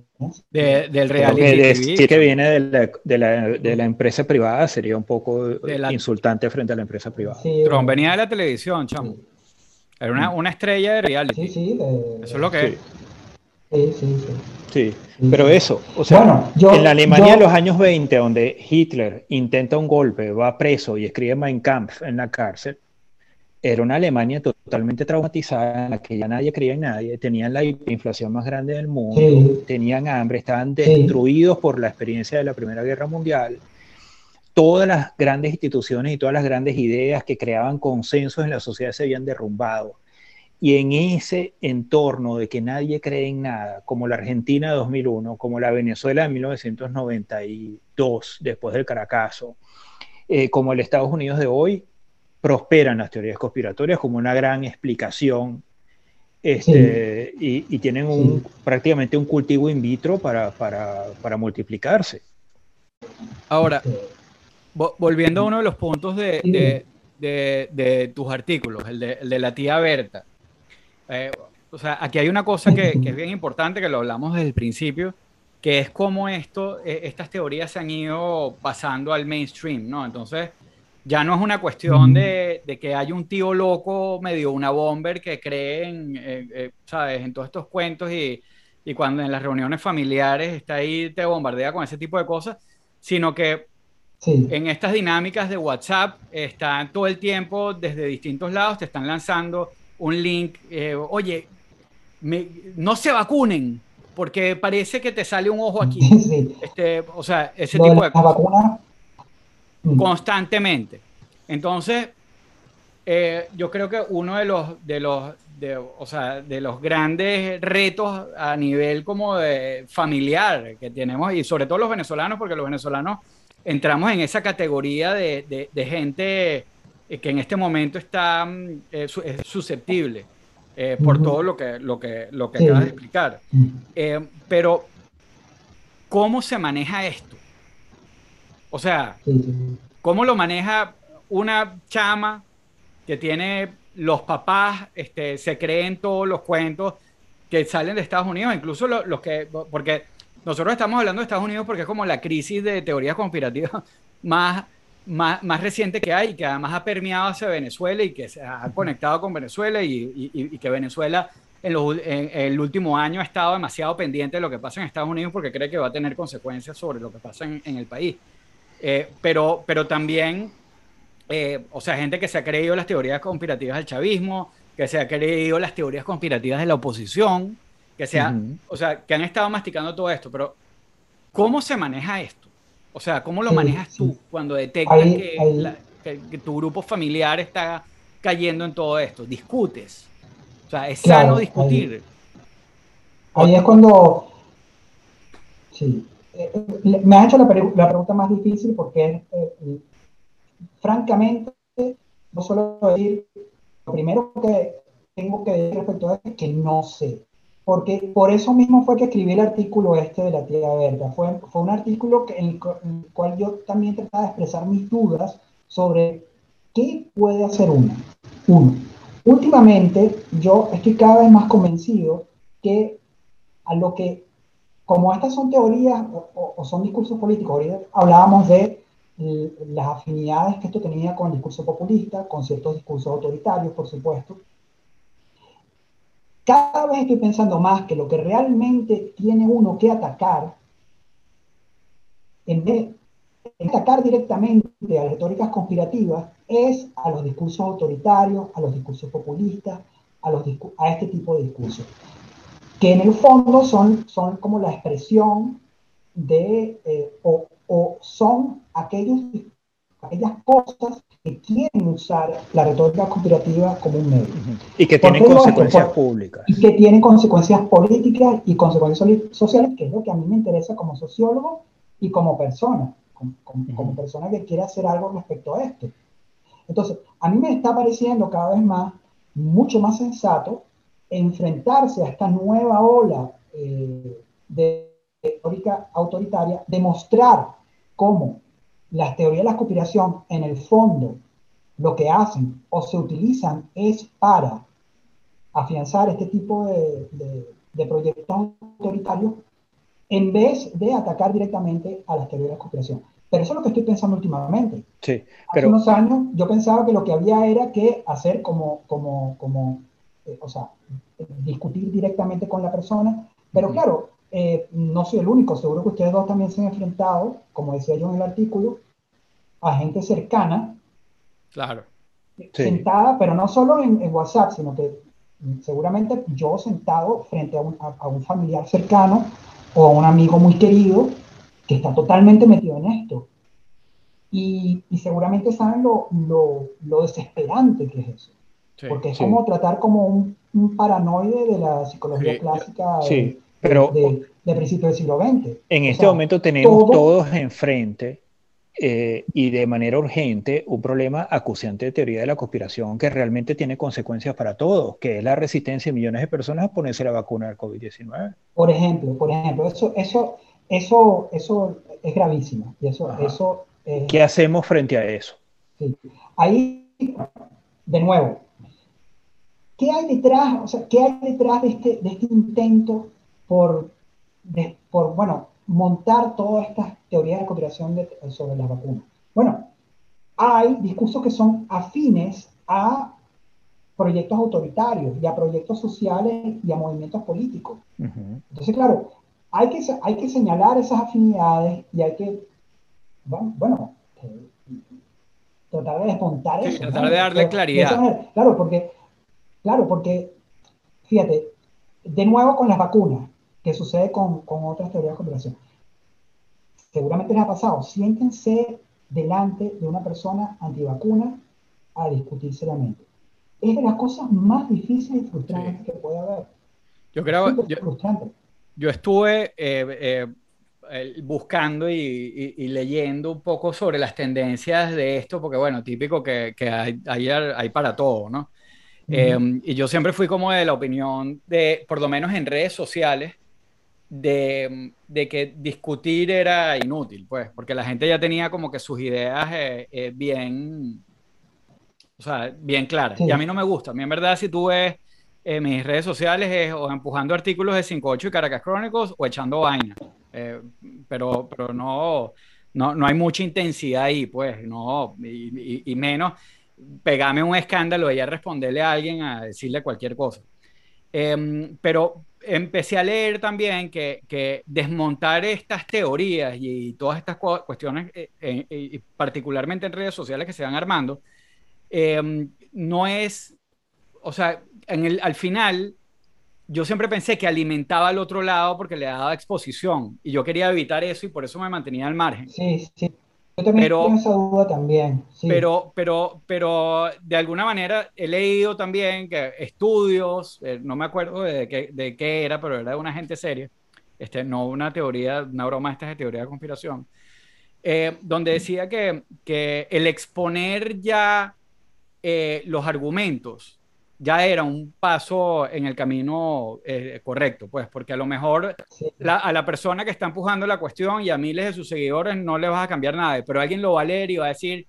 De, del reality. Que decir que viene de la, de, la, de la, empresa privada sería un poco insultante frente a la empresa privada. Sí, Trump venía de la televisión, chamo. Era una, una, estrella de reality. Sí, sí. eso es lo que es. Sí, sí, sí. pero eso, o sea, en la Alemania de los años 20, donde Hitler intenta un golpe, va preso y escribe Mein Kampf en la cárcel, era una Alemania totalmente traumatizada, en la que ya nadie creía en nadie, tenían la inflación más grande del mundo, tenían hambre, estaban destruidos por la experiencia de la Primera Guerra Mundial. Todas las grandes instituciones y todas las grandes ideas que creaban consensos en la sociedad se habían derrumbado. Y en ese entorno de que nadie cree en nada, como la Argentina de 2001, como la Venezuela de 1992, después del Caracazo, eh, como el Estados Unidos de hoy, prosperan las teorías conspiratorias como una gran explicación este, y, tienen un, prácticamente un cultivo in vitro para, para, para multiplicarse. Ahora, volviendo a uno de los puntos de, de, de, tus artículos, el de, el de la tía Berta. Eh, o sea, aquí hay una cosa que, que, es bien importante, que lo hablamos desde el principio, que es cómo esto, e, estas teorías se han ido pasando al mainstream, ¿no? Entonces, ya no es una cuestión de, que hay un tío loco, medio una bomber, que cree en, eh, ¿sabes? en todos estos cuentos y, cuando en las reuniones familiares está ahí, te bombardea con ese tipo de cosas, sino que en estas dinámicas de WhatsApp están todo el tiempo desde distintos lados, te están lanzando un link, eh, oye, no se vacunen, porque parece que te sale un ojo aquí. Este, o sea, ese tipo de, cosas. Mm. constantemente. Entonces, eh, yo creo que uno de los, de los, de, o sea, de los grandes retos a nivel como de familiar que tenemos, y sobre todo los venezolanos, porque los venezolanos entramos en esa categoría de, de, gente que en este momento está mm, eh, susceptible eh, por todo lo que, lo que, lo que acabas de explicar. Pero, ¿cómo se maneja esto? O sea, ¿cómo lo maneja una chama que tiene los papás, este, se creen todos los cuentos que salen de Estados Unidos, incluso los, que, porque nosotros estamos hablando de Estados Unidos porque es como la crisis de teorías conspirativas más, más, reciente que hay, que además ha permeado hacia Venezuela y que se ha conectado con Venezuela y, que Venezuela en, el último año ha estado demasiado pendiente de lo que pasa en Estados Unidos porque cree que va a tener consecuencias sobre lo que pasa en el país. Eh, pero, pero también, eh, o sea, gente que se ha creído las teorías conspirativas del chavismo, que se ha creído las teorías conspirativas de la oposición, que, sea, o sea, que han estado masticando todo esto, pero ¿cómo se maneja esto? O sea, ¿cómo lo manejas tú cuando detectas que, tu grupo familiar está cayendo en todo esto? ¿Discutes? O sea, es sano discutir. ahí es cuando... Sí, me ha hecho la, pregunta más difícil porque eh, francamente, no solo decir, lo primero que tengo que decir respecto a esto es que no sé. Porque por eso mismo fue que escribí el artículo este de la tía Berta. Fue, fue un artículo en, el, cual yo también trataba de expresar mis dudas sobre qué puede hacer uno. Uno. Últimamente, yo estoy cada vez más convencido que a lo que como estas son teorías o, son discursos políticos, ahorita hablábamos de las afinidades que esto tenía con el discurso populista, con ciertos discursos autoritarios, por supuesto. Cada vez estoy pensando más que lo que realmente tiene uno que atacar, en vez de atacar directamente a las retóricas conspirativas, es a los discursos autoritarios, a los discursos populistas, a, este tipo de discursos que en el fondo son, son como la expresión de, eh, o, o, son aquellos, aquellas cosas que quieren usar la retórica conspirativa como un medio. Y que tienen consecuencias públicas. Y que tienen consecuencias políticas y consecuencias sociales, que es lo que a mí me interesa como sociólogo y como persona, como, como persona que quiere hacer algo respecto a esto. Entonces, a mí me está pareciendo cada vez más mucho más sensato enfrentarse a esta nueva ola eh, de retórica autoritaria, demostrar cómo las teorías de la conspiración en el fondo lo que hacen o se utilizan es para afianzar este tipo de, de, proyectos autoritarios en vez de atacar directamente a las teorías de la conspiración. Pero eso es lo que estoy pensando últimamente. Sí, pero... Hace unos años yo pensaba que lo que había era que hacer como, como, como eh, o sea, discutir directamente con la persona. Pero claro, eh, no soy el único, seguro que ustedes dos también se han enfrentado, como decía yo en el artículo, a gente cercana. Claro. sentada, pero no solo en, WhatsApp, sino que seguramente yo sentado frente a un, a, un, familiar cercano o a un amigo muy querido que está totalmente metido en esto. Y, y seguramente saben lo, lo, lo, desesperante que es eso. Porque es como tratar como un, un, paranoide de la psicología clásica de, pero, de, de, principios del siglo XX. En este momento tenemos todos enfrente eh, y de manera urgente un problema acuciante de teoría de la conspiración que realmente tiene consecuencias para todos, que es la resistencia de millones de personas a ponerse la vacuna del COVID-19. Por ejemplo, por ejemplo, eso, eso, eso, eso es gravísimo. Y eso, eso, ¿Qué hacemos frente a eso? Sí. Ahí, de nuevo, ¿qué hay detrás, o sea, ¿qué hay detrás de este, de este intento por, por, bueno, montar todas estas teorías de cooperación sobre las vacunas? Bueno, hay discursos que son afines a proyectos autoritarios y a proyectos sociales y a movimientos políticos. Entonces, claro, hay que, hay que señalar esas afinidades y hay que, bueno, eh, tratar de desmontar eso. Tratar de darle claridad. claro, porque, claro, porque, fíjate, de nuevo con las vacunas, que sucede con, con otras teorías de cooperación. Seguramente les ha pasado, siéntense delante de una persona antivacuna a discutir seriamente. Es de las cosas más difíciles y frustrantes que puede haber. Yo creo, yo, yo, estuve eh, eh, buscando y, y, leyendo un poco sobre las tendencias de esto, porque bueno, típico que, que hay, hay, hay, para todo, ¿no? Eh, y yo siempre fui como de la opinión de, por lo menos en redes sociales, de, de, que discutir era inútil, pues, porque la gente ya tenía como que sus ideas eh, eh, bien, o sea, bien claras. Y a mí no me gusta. A mí en verdad si tú ves eh, mis redes sociales es o empujando artículos de 58 y Caracas Crónicos o echando vaina. pero, pero no, no, no, hay mucha intensidad ahí, pues, no, y, y, menos pegarme un escándalo y ya responderle a alguien a decirle cualquier cosa. Em, pero, empecé a leer también que, desmontar estas teorías y, todas estas cuestiones, eh, eh, particularmente en redes sociales que se van armando, em, no es, o sea, en el, al final yo siempre pensé que alimentaba al otro lado porque le daba exposición y yo quería evitar eso y por eso me mantenía al margen. Sí, sí. Yo también pero, tengo esa duda también. Pero, pero, pero de alguna manera he leído también que estudios, eh, no me acuerdo de qué, de qué era, pero era de una gente seria, este, no una teoría, una broma esta de teoría de conspiración, eh, donde decía que, que, el exponer ya eh, los argumentos ya era un paso en el camino eh, correcto, pues, porque a lo mejor a la persona que está empujando la cuestión y a miles de sus seguidores no le vas a cambiar nada, pero alguien lo va a leer y va a decir,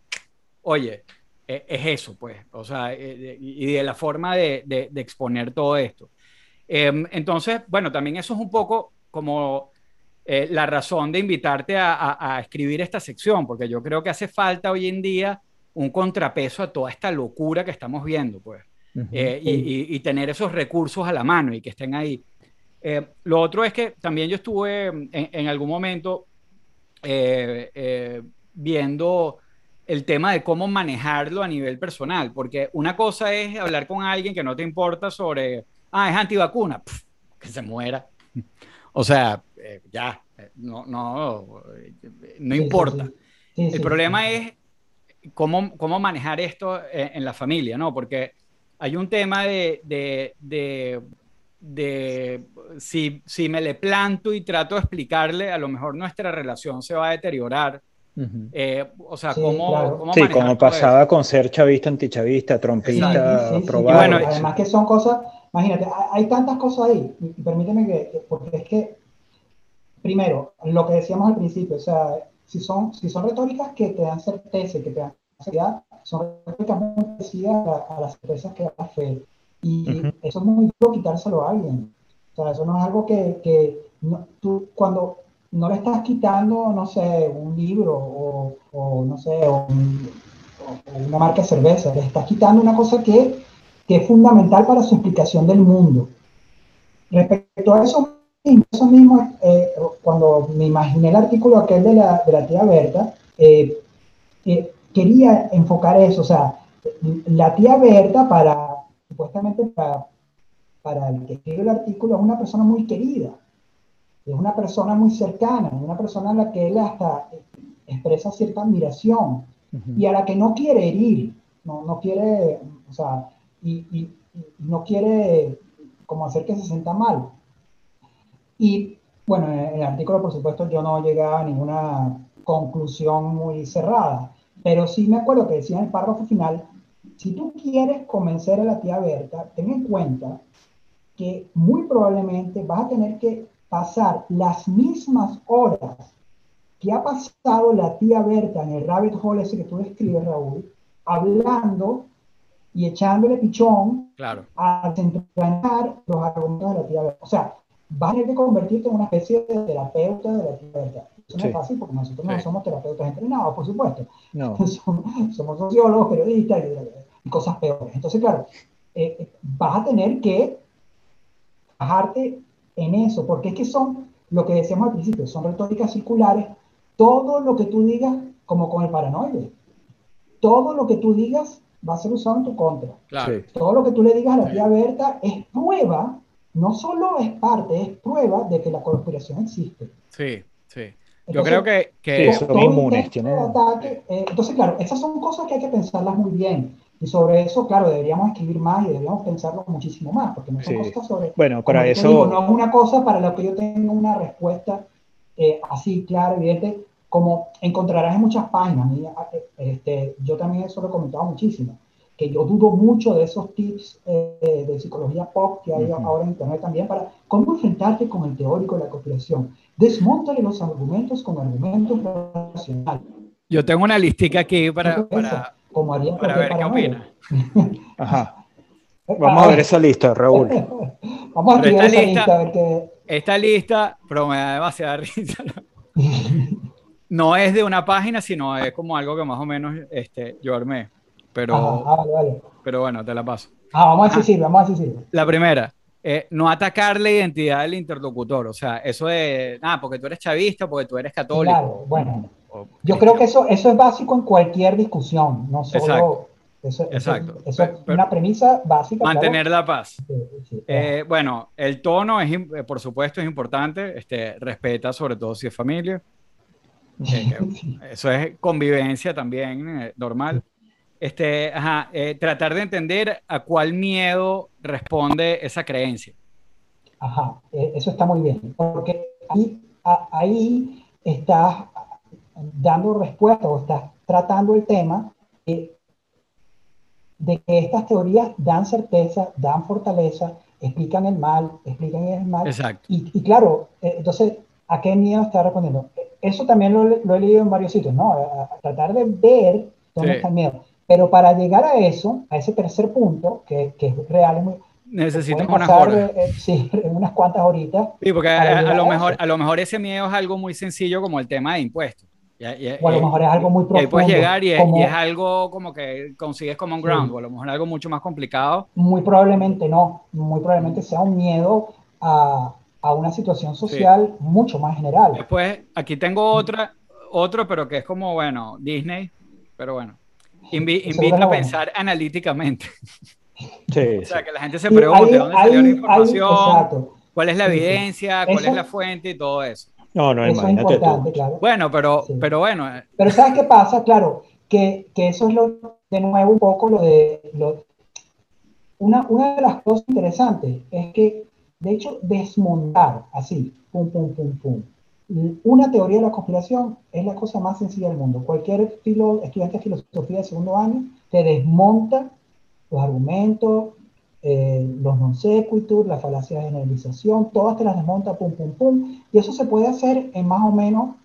oye, e, es eso, pues, o sea, eh, y de la forma de, de, exponer todo esto. Em, entonces, bueno, también eso es un poco como eh, la razón de invitarte a, a escribir esta sección, porque yo creo que hace falta hoy en día un contrapeso a toda esta locura que estamos viendo, pues. Eh, y, tener esos recursos a la mano y que estén ahí. Eh, lo otro es que también yo estuve en, algún momento eh, viendo el tema de cómo manejarlo a nivel personal, porque una cosa es hablar con alguien que no te importa sobre, ah, es antivacuna, que se muera. o sea, ya, no, no, no importa. el problema es cómo, cómo manejar esto en, en, la familia, ¿no? Porque hay un tema de, de, de, de si, si, me le planto y trato de explicarle, a lo mejor nuestra relación se va a deteriorar. Eh, o sea, ¿cómo, Sí, como pasaba con ser chavista, antichavista, trompista, probado. Bueno, además que son cosas, imagínate, hay, tantas cosas ahí, y permíteme que, porque es que, primero, lo que decíamos al principio, o sea, si son, si son retóricas que te dan certeza, que te dan seguridad, son réplicas muy parecidas a, las empresas que da fe. Y eso es muy duro quitárselo a alguien. O sea, eso no es algo que, que tú cuando no le estás quitando, no sé, un libro o, o no sé, o, una marca de cerveza, le estás quitando una cosa que, que, es fundamental para su explicación del mundo. Respecto a eso, eso mismo, eh, cuando me imaginé el artículo aquel de la, de la tía Berta, eh, eh, quería enfocar eso, o sea, la tía Berta, para, supuestamente para, para el que escribe el artículo, es una persona muy querida, es una persona muy cercana, es una persona a la que él hasta expresa cierta admiración y a la que no quiere herir, no, no quiere, o sea, y, y, no quiere como hacer que se sienta mal. Y bueno, en el artículo, por supuesto, yo no llegaba a ninguna conclusión muy cerrada, pero sí me acuerdo que decía en el párrafo final, si tú quieres convencer a la tía Berta, ten en cuenta que muy probablemente vas a tener que pasar las mismas horas que ha pasado la tía Berta en el rabbit hole ese que tú describes, Raúl, hablando y echándole pichón claro. a desentrañar los argumentos de la tía Berta. O sea, vas a tener que convertirte en una especie de terapeuta de la tía Berta. Eso no es fácil porque nosotros no somos terapeutas entrenados, por supuesto. No. somos, sociólogos, periodistas y, cosas peores. Entonces, claro, eh, eh, vas a tener que bajarte en eso, porque es que son, lo que decíamos al principio, son retóricas circulares. Todo lo que tú digas, como con el paranoide, todo lo que tú digas va a ser usado en tu contra. Claro. Todo lo que tú le digas a la tía Berta es prueba, no solo es parte, es prueba de que la conspiración existe. Sí, sí. Yo creo que, que son inmunes. eh, entonces, claro, esas son cosas que hay que pensarlas muy bien. Y sobre eso, claro, deberíamos escribir más y deberíamos pensarlo muchísimo más, porque no son cosas sobre... Bueno, para eso... no es una cosa para la que yo tenga una respuesta eh, así clara, evidente, como encontrarás en muchas páginas, eh, este, yo también eso lo he comentado muchísimo, que yo dudo mucho de esos tips eh, de psicología pop que hay ahora en Internet también para cómo enfrentarte con el teórico de la conspiración. Desmontale los argumentos con argumentos racionales. Yo tengo una listica aquí para, para, como haría para ver qué opina. Ajá. Vamos a ver esa lista, Raúl. Vamos a ver esa lista, a ver qué... Esta lista, pero me da demasiada risa no es de una página, sino es como algo que más o menos este, yo armé. Pero, ah, vale, vale. pero bueno, te la paso. Ah, vamos a decir, vamos a decir. La primera, eh, no atacar la identidad del interlocutor. O sea, eso de, nada, porque tú eres chavista, porque tú eres católico. Claro, bueno. yo creo que eso, eso es básico en cualquier discusión, no solo... Exacto. Eso, Exacto. Eso, es una premisa básica. Mantener la paz. Eh, bueno, el tono es, por supuesto, es importante. Este, respeta, sobre todo si es familia. eso es convivencia también eh, normal. Este, eh, tratar de entender a cuál miedo responde esa creencia. Ajá, e, eso está muy bien, porque ahí, ahí estás dando respuesta o estás tratando el tema de, de que estas teorías dan certeza, dan fortaleza, explican el mal, explican el mal. Exacto. Y, y claro, eh, entonces, ¿a qué miedo está respondiendo? eso también lo, he leído en varios sitios, ¿no? A, tratar de ver dónde está el miedo. Pero para llegar a eso, a ese tercer punto, que, que es real, necesitamos unas horas. Eh, sí, unas cuantas horitas. Sí, porque a, lo mejor, a lo mejor ese miedo es algo muy sencillo como el tema de impuestos. O a lo mejor es algo muy profundo. Puedes llegar y es, y es, algo como que consigues como un ground, o a lo mejor algo mucho más complicado. Muy probablemente no, muy probablemente sea un miedo a, a una situación social mucho más general. Después, aquí tengo otra, otro, pero que es como, bueno, Disney, pero bueno, invita a pensar analíticamente. Sí, o sea, que la gente se pregunte de dónde salió la información, cuál es la evidencia, cuál es la fuente y todo eso. No, no, eso es importante, claro. Bueno, pero, pero bueno. Eh. Pero ¿sabes qué pasa? Claro, que, que, eso es lo, de nuevo un poco lo de... Lo, una, una de las cosas interesantes es que de hecho, desmontar así, pum, pum, pum, pum. Una teoría de la conspiración es la cosa más sencilla del mundo. Cualquier filo, estudiante de filosofía de segundo año te desmonta los argumentos, eh, los non sequitur, la falacia de generalización, todas te las desmonta, pum, pum, pum. Y eso se puede hacer en más o menos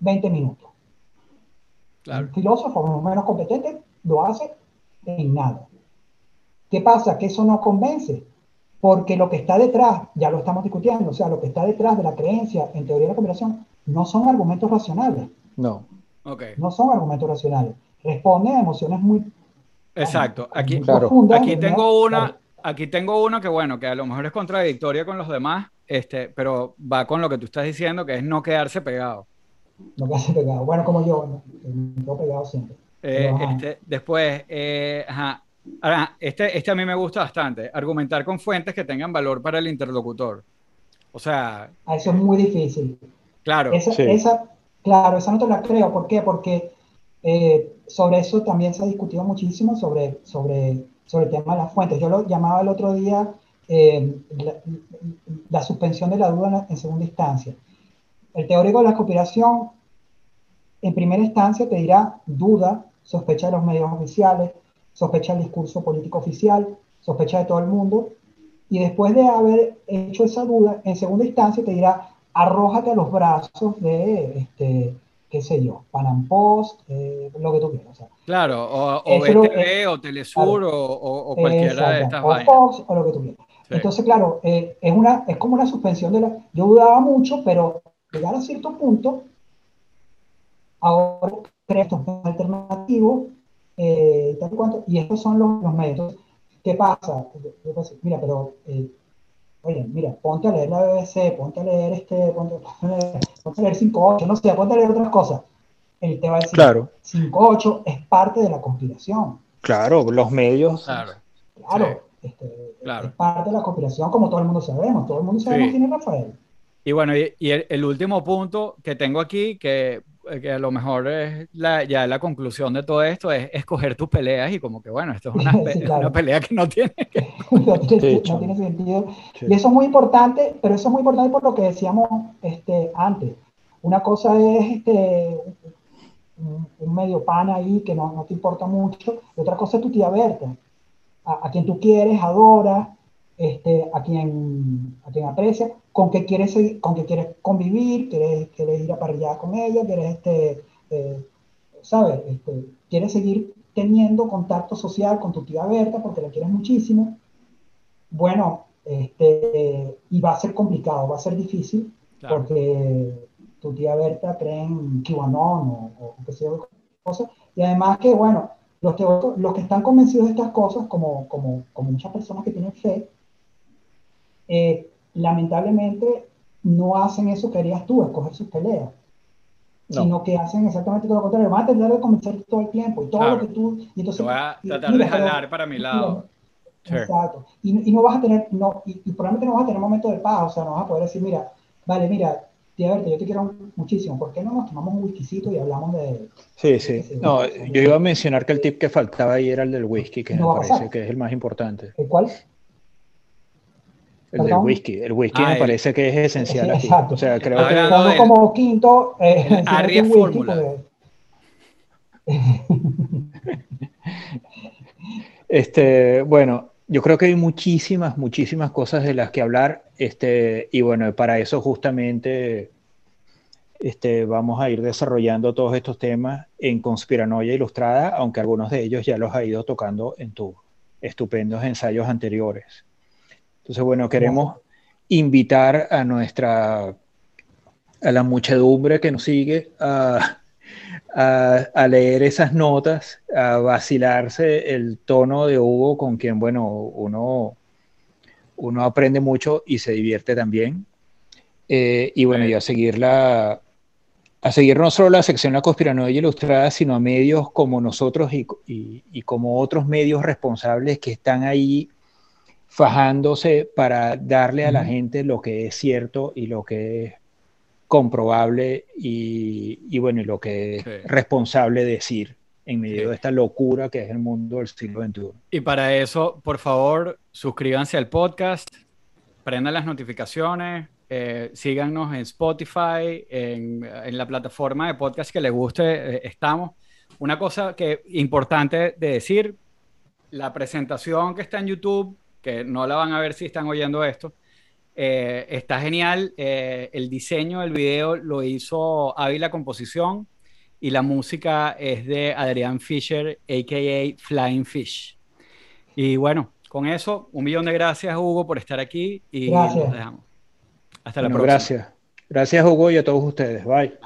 20 minutos. Claro. Un filósofo más o menos competente lo hace en nada. ¿Qué pasa? Que eso no convence porque lo que está detrás, ya lo estamos discutiendo, o sea, lo que está detrás de la creencia en teoría de la conspiración no son argumentos racionales. No. Okay. No son argumentos racionales. Responden a emociones muy... Exacto. Aquí, aquí tengo una... Aquí tengo uno que, bueno, que a lo mejor es contradictoria con los demás, este, pero va con lo que tú estás diciendo, que es no quedarse pegado. No quedarse pegado. Bueno, como yo, no, me quedo pegado siempre. Eh, este, después, eh, ajá. Ahora, este, este a mí me gusta bastante. Argumentar con fuentes que tengan valor para el interlocutor. O sea. Ah, eso es muy difícil. Claro. Esa, claro, esa no te la creo. ¿Por qué? Porque eh, sobre eso también se ha discutido muchísimo, sobre, sobre, sobre el tema de las fuentes. Yo lo llamaba el otro día la, suspensión de la duda en segunda instancia. El teórico de la conspiración, en primera instancia, te dirá duda, sospecha de los medios oficiales, sospecha del discurso político oficial, sospecha de todo el mundo, y después de haber hecho esa duda, en segunda instancia te dirá, arrójate a los brazos de, este, qué sé yo, Panam Post, eh, lo que tú quieras. claro, o, o BTV, o Telesur, o, cualquiera de estas o Fox, o lo que tú quieras. Entonces, claro, eh, es, una, es como una suspensión de la... Yo dudaba mucho, pero llegar a cierto punto, ahora creo estos alternativos, eh, tal cuanto, y estos son los, los métodos. ¿Qué pasa? Mira, pero, eh, oye, mira, ponte a leer la BBC, ponte a leer este, ponte, a leer, ponte a leer 5.8, no sé, ponte a leer otras cosas. Él te va a decir, claro. 5.8 es parte de la conspiración. Claro, los medios. Claro. Claro. Este, es parte de la conspiración, como todo el mundo sabemos. Todo el mundo sabe quién es Rafael. Y bueno, y, el, último punto que tengo aquí, que, que a lo mejor es la, ya la conclusión de todo esto, es escoger tus peleas y como que bueno, esto es una, una pelea que no tiene, no tiene, sentido. Y eso es muy importante, pero eso es muy importante por lo que decíamos este, antes. Una cosa es este, un, medio pan ahí que no, no, te importa mucho, y otra cosa es tu tía Berta, a, a quien tú quieres, adoras, este, a, quien, a quien aprecia, con que quieres, con que quieres convivir, quieres, quieres ir a parrillar con ella, quieres, este, eh, ¿sabes? Este, quieres seguir teniendo contacto social con tu tía Berta porque la quieres muchísimo. Bueno, este, y va a ser complicado, va a ser difícil, porque tu tía Berta cree en QAnon o, o qué sé yo, cosas. Y además que, bueno, los, los que están convencidos de estas cosas, como, como, como muchas personas que tienen fe, eh, lamentablemente no hacen eso que harías tú, escoger sus peleas. Sino que hacen exactamente todo lo contrario. Van a tratar de convencer todo el tiempo y todo lo que tú. Y entonces, voy a tratar de jalar para mi lado. Exacto. Y, y, no vas a tener, no, y, probablemente no vas a tener momento de paz, o sea, no vas a poder decir, mira, vale, mira, tía Berta, yo te quiero muchísimo, ¿por qué no nos tomamos un whiskycito y hablamos de... Sí, sí. no, yo iba a mencionar que el tip que faltaba ahí era el del whisky, que me parece que es el más importante. ¿El cuál? El del whisky. El whisky me parece que es esencial aquí. O sea, creo que. como quinto. Eh, Fórmula. este, bueno, yo creo que hay muchísimas, muchísimas cosas de las que hablar. Este, y bueno, para eso justamente este, vamos a ir desarrollando todos estos temas en Conspiranoia Ilustrada, aunque algunos de ellos ya los ha ido tocando en tus estupendos ensayos anteriores. Entonces, bueno, queremos invitar a nuestra, a la muchedumbre que nos sigue a, leer esas notas, a vacilarse el tono de Hugo con quien, bueno, uno, uno aprende mucho y se divierte también. Eh, y bueno, y a seguir a seguir no solo la sección La Conspiranoia Ilustrada, sino a medios como nosotros y, y, como otros medios responsables que están ahí fajándose para darle a la gente lo que es cierto y lo que es comprobable y, bueno, y lo que es responsable decir en medio de esta locura que es el mundo del siglo XXI. Y para eso, por favor, suscríbanse al podcast, prendan las notificaciones, eh, síganos en Spotify, en, la plataforma de podcast que les guste, eh, estamos. Una cosa que importante de decir, la presentación que está en YouTube que no la van a ver si están oyendo esto. Eh, está genial. Eh, el diseño del video lo hizo Ávila Composición y la música es de Adrián Fisher, a.k.a. Flying Fish. Y bueno, con eso, un millón de gracias, Hugo, por estar aquí y gracias. nos dejamos. Hasta la próxima. Gracias. Gracias, Hugo, y a todos ustedes. Bye.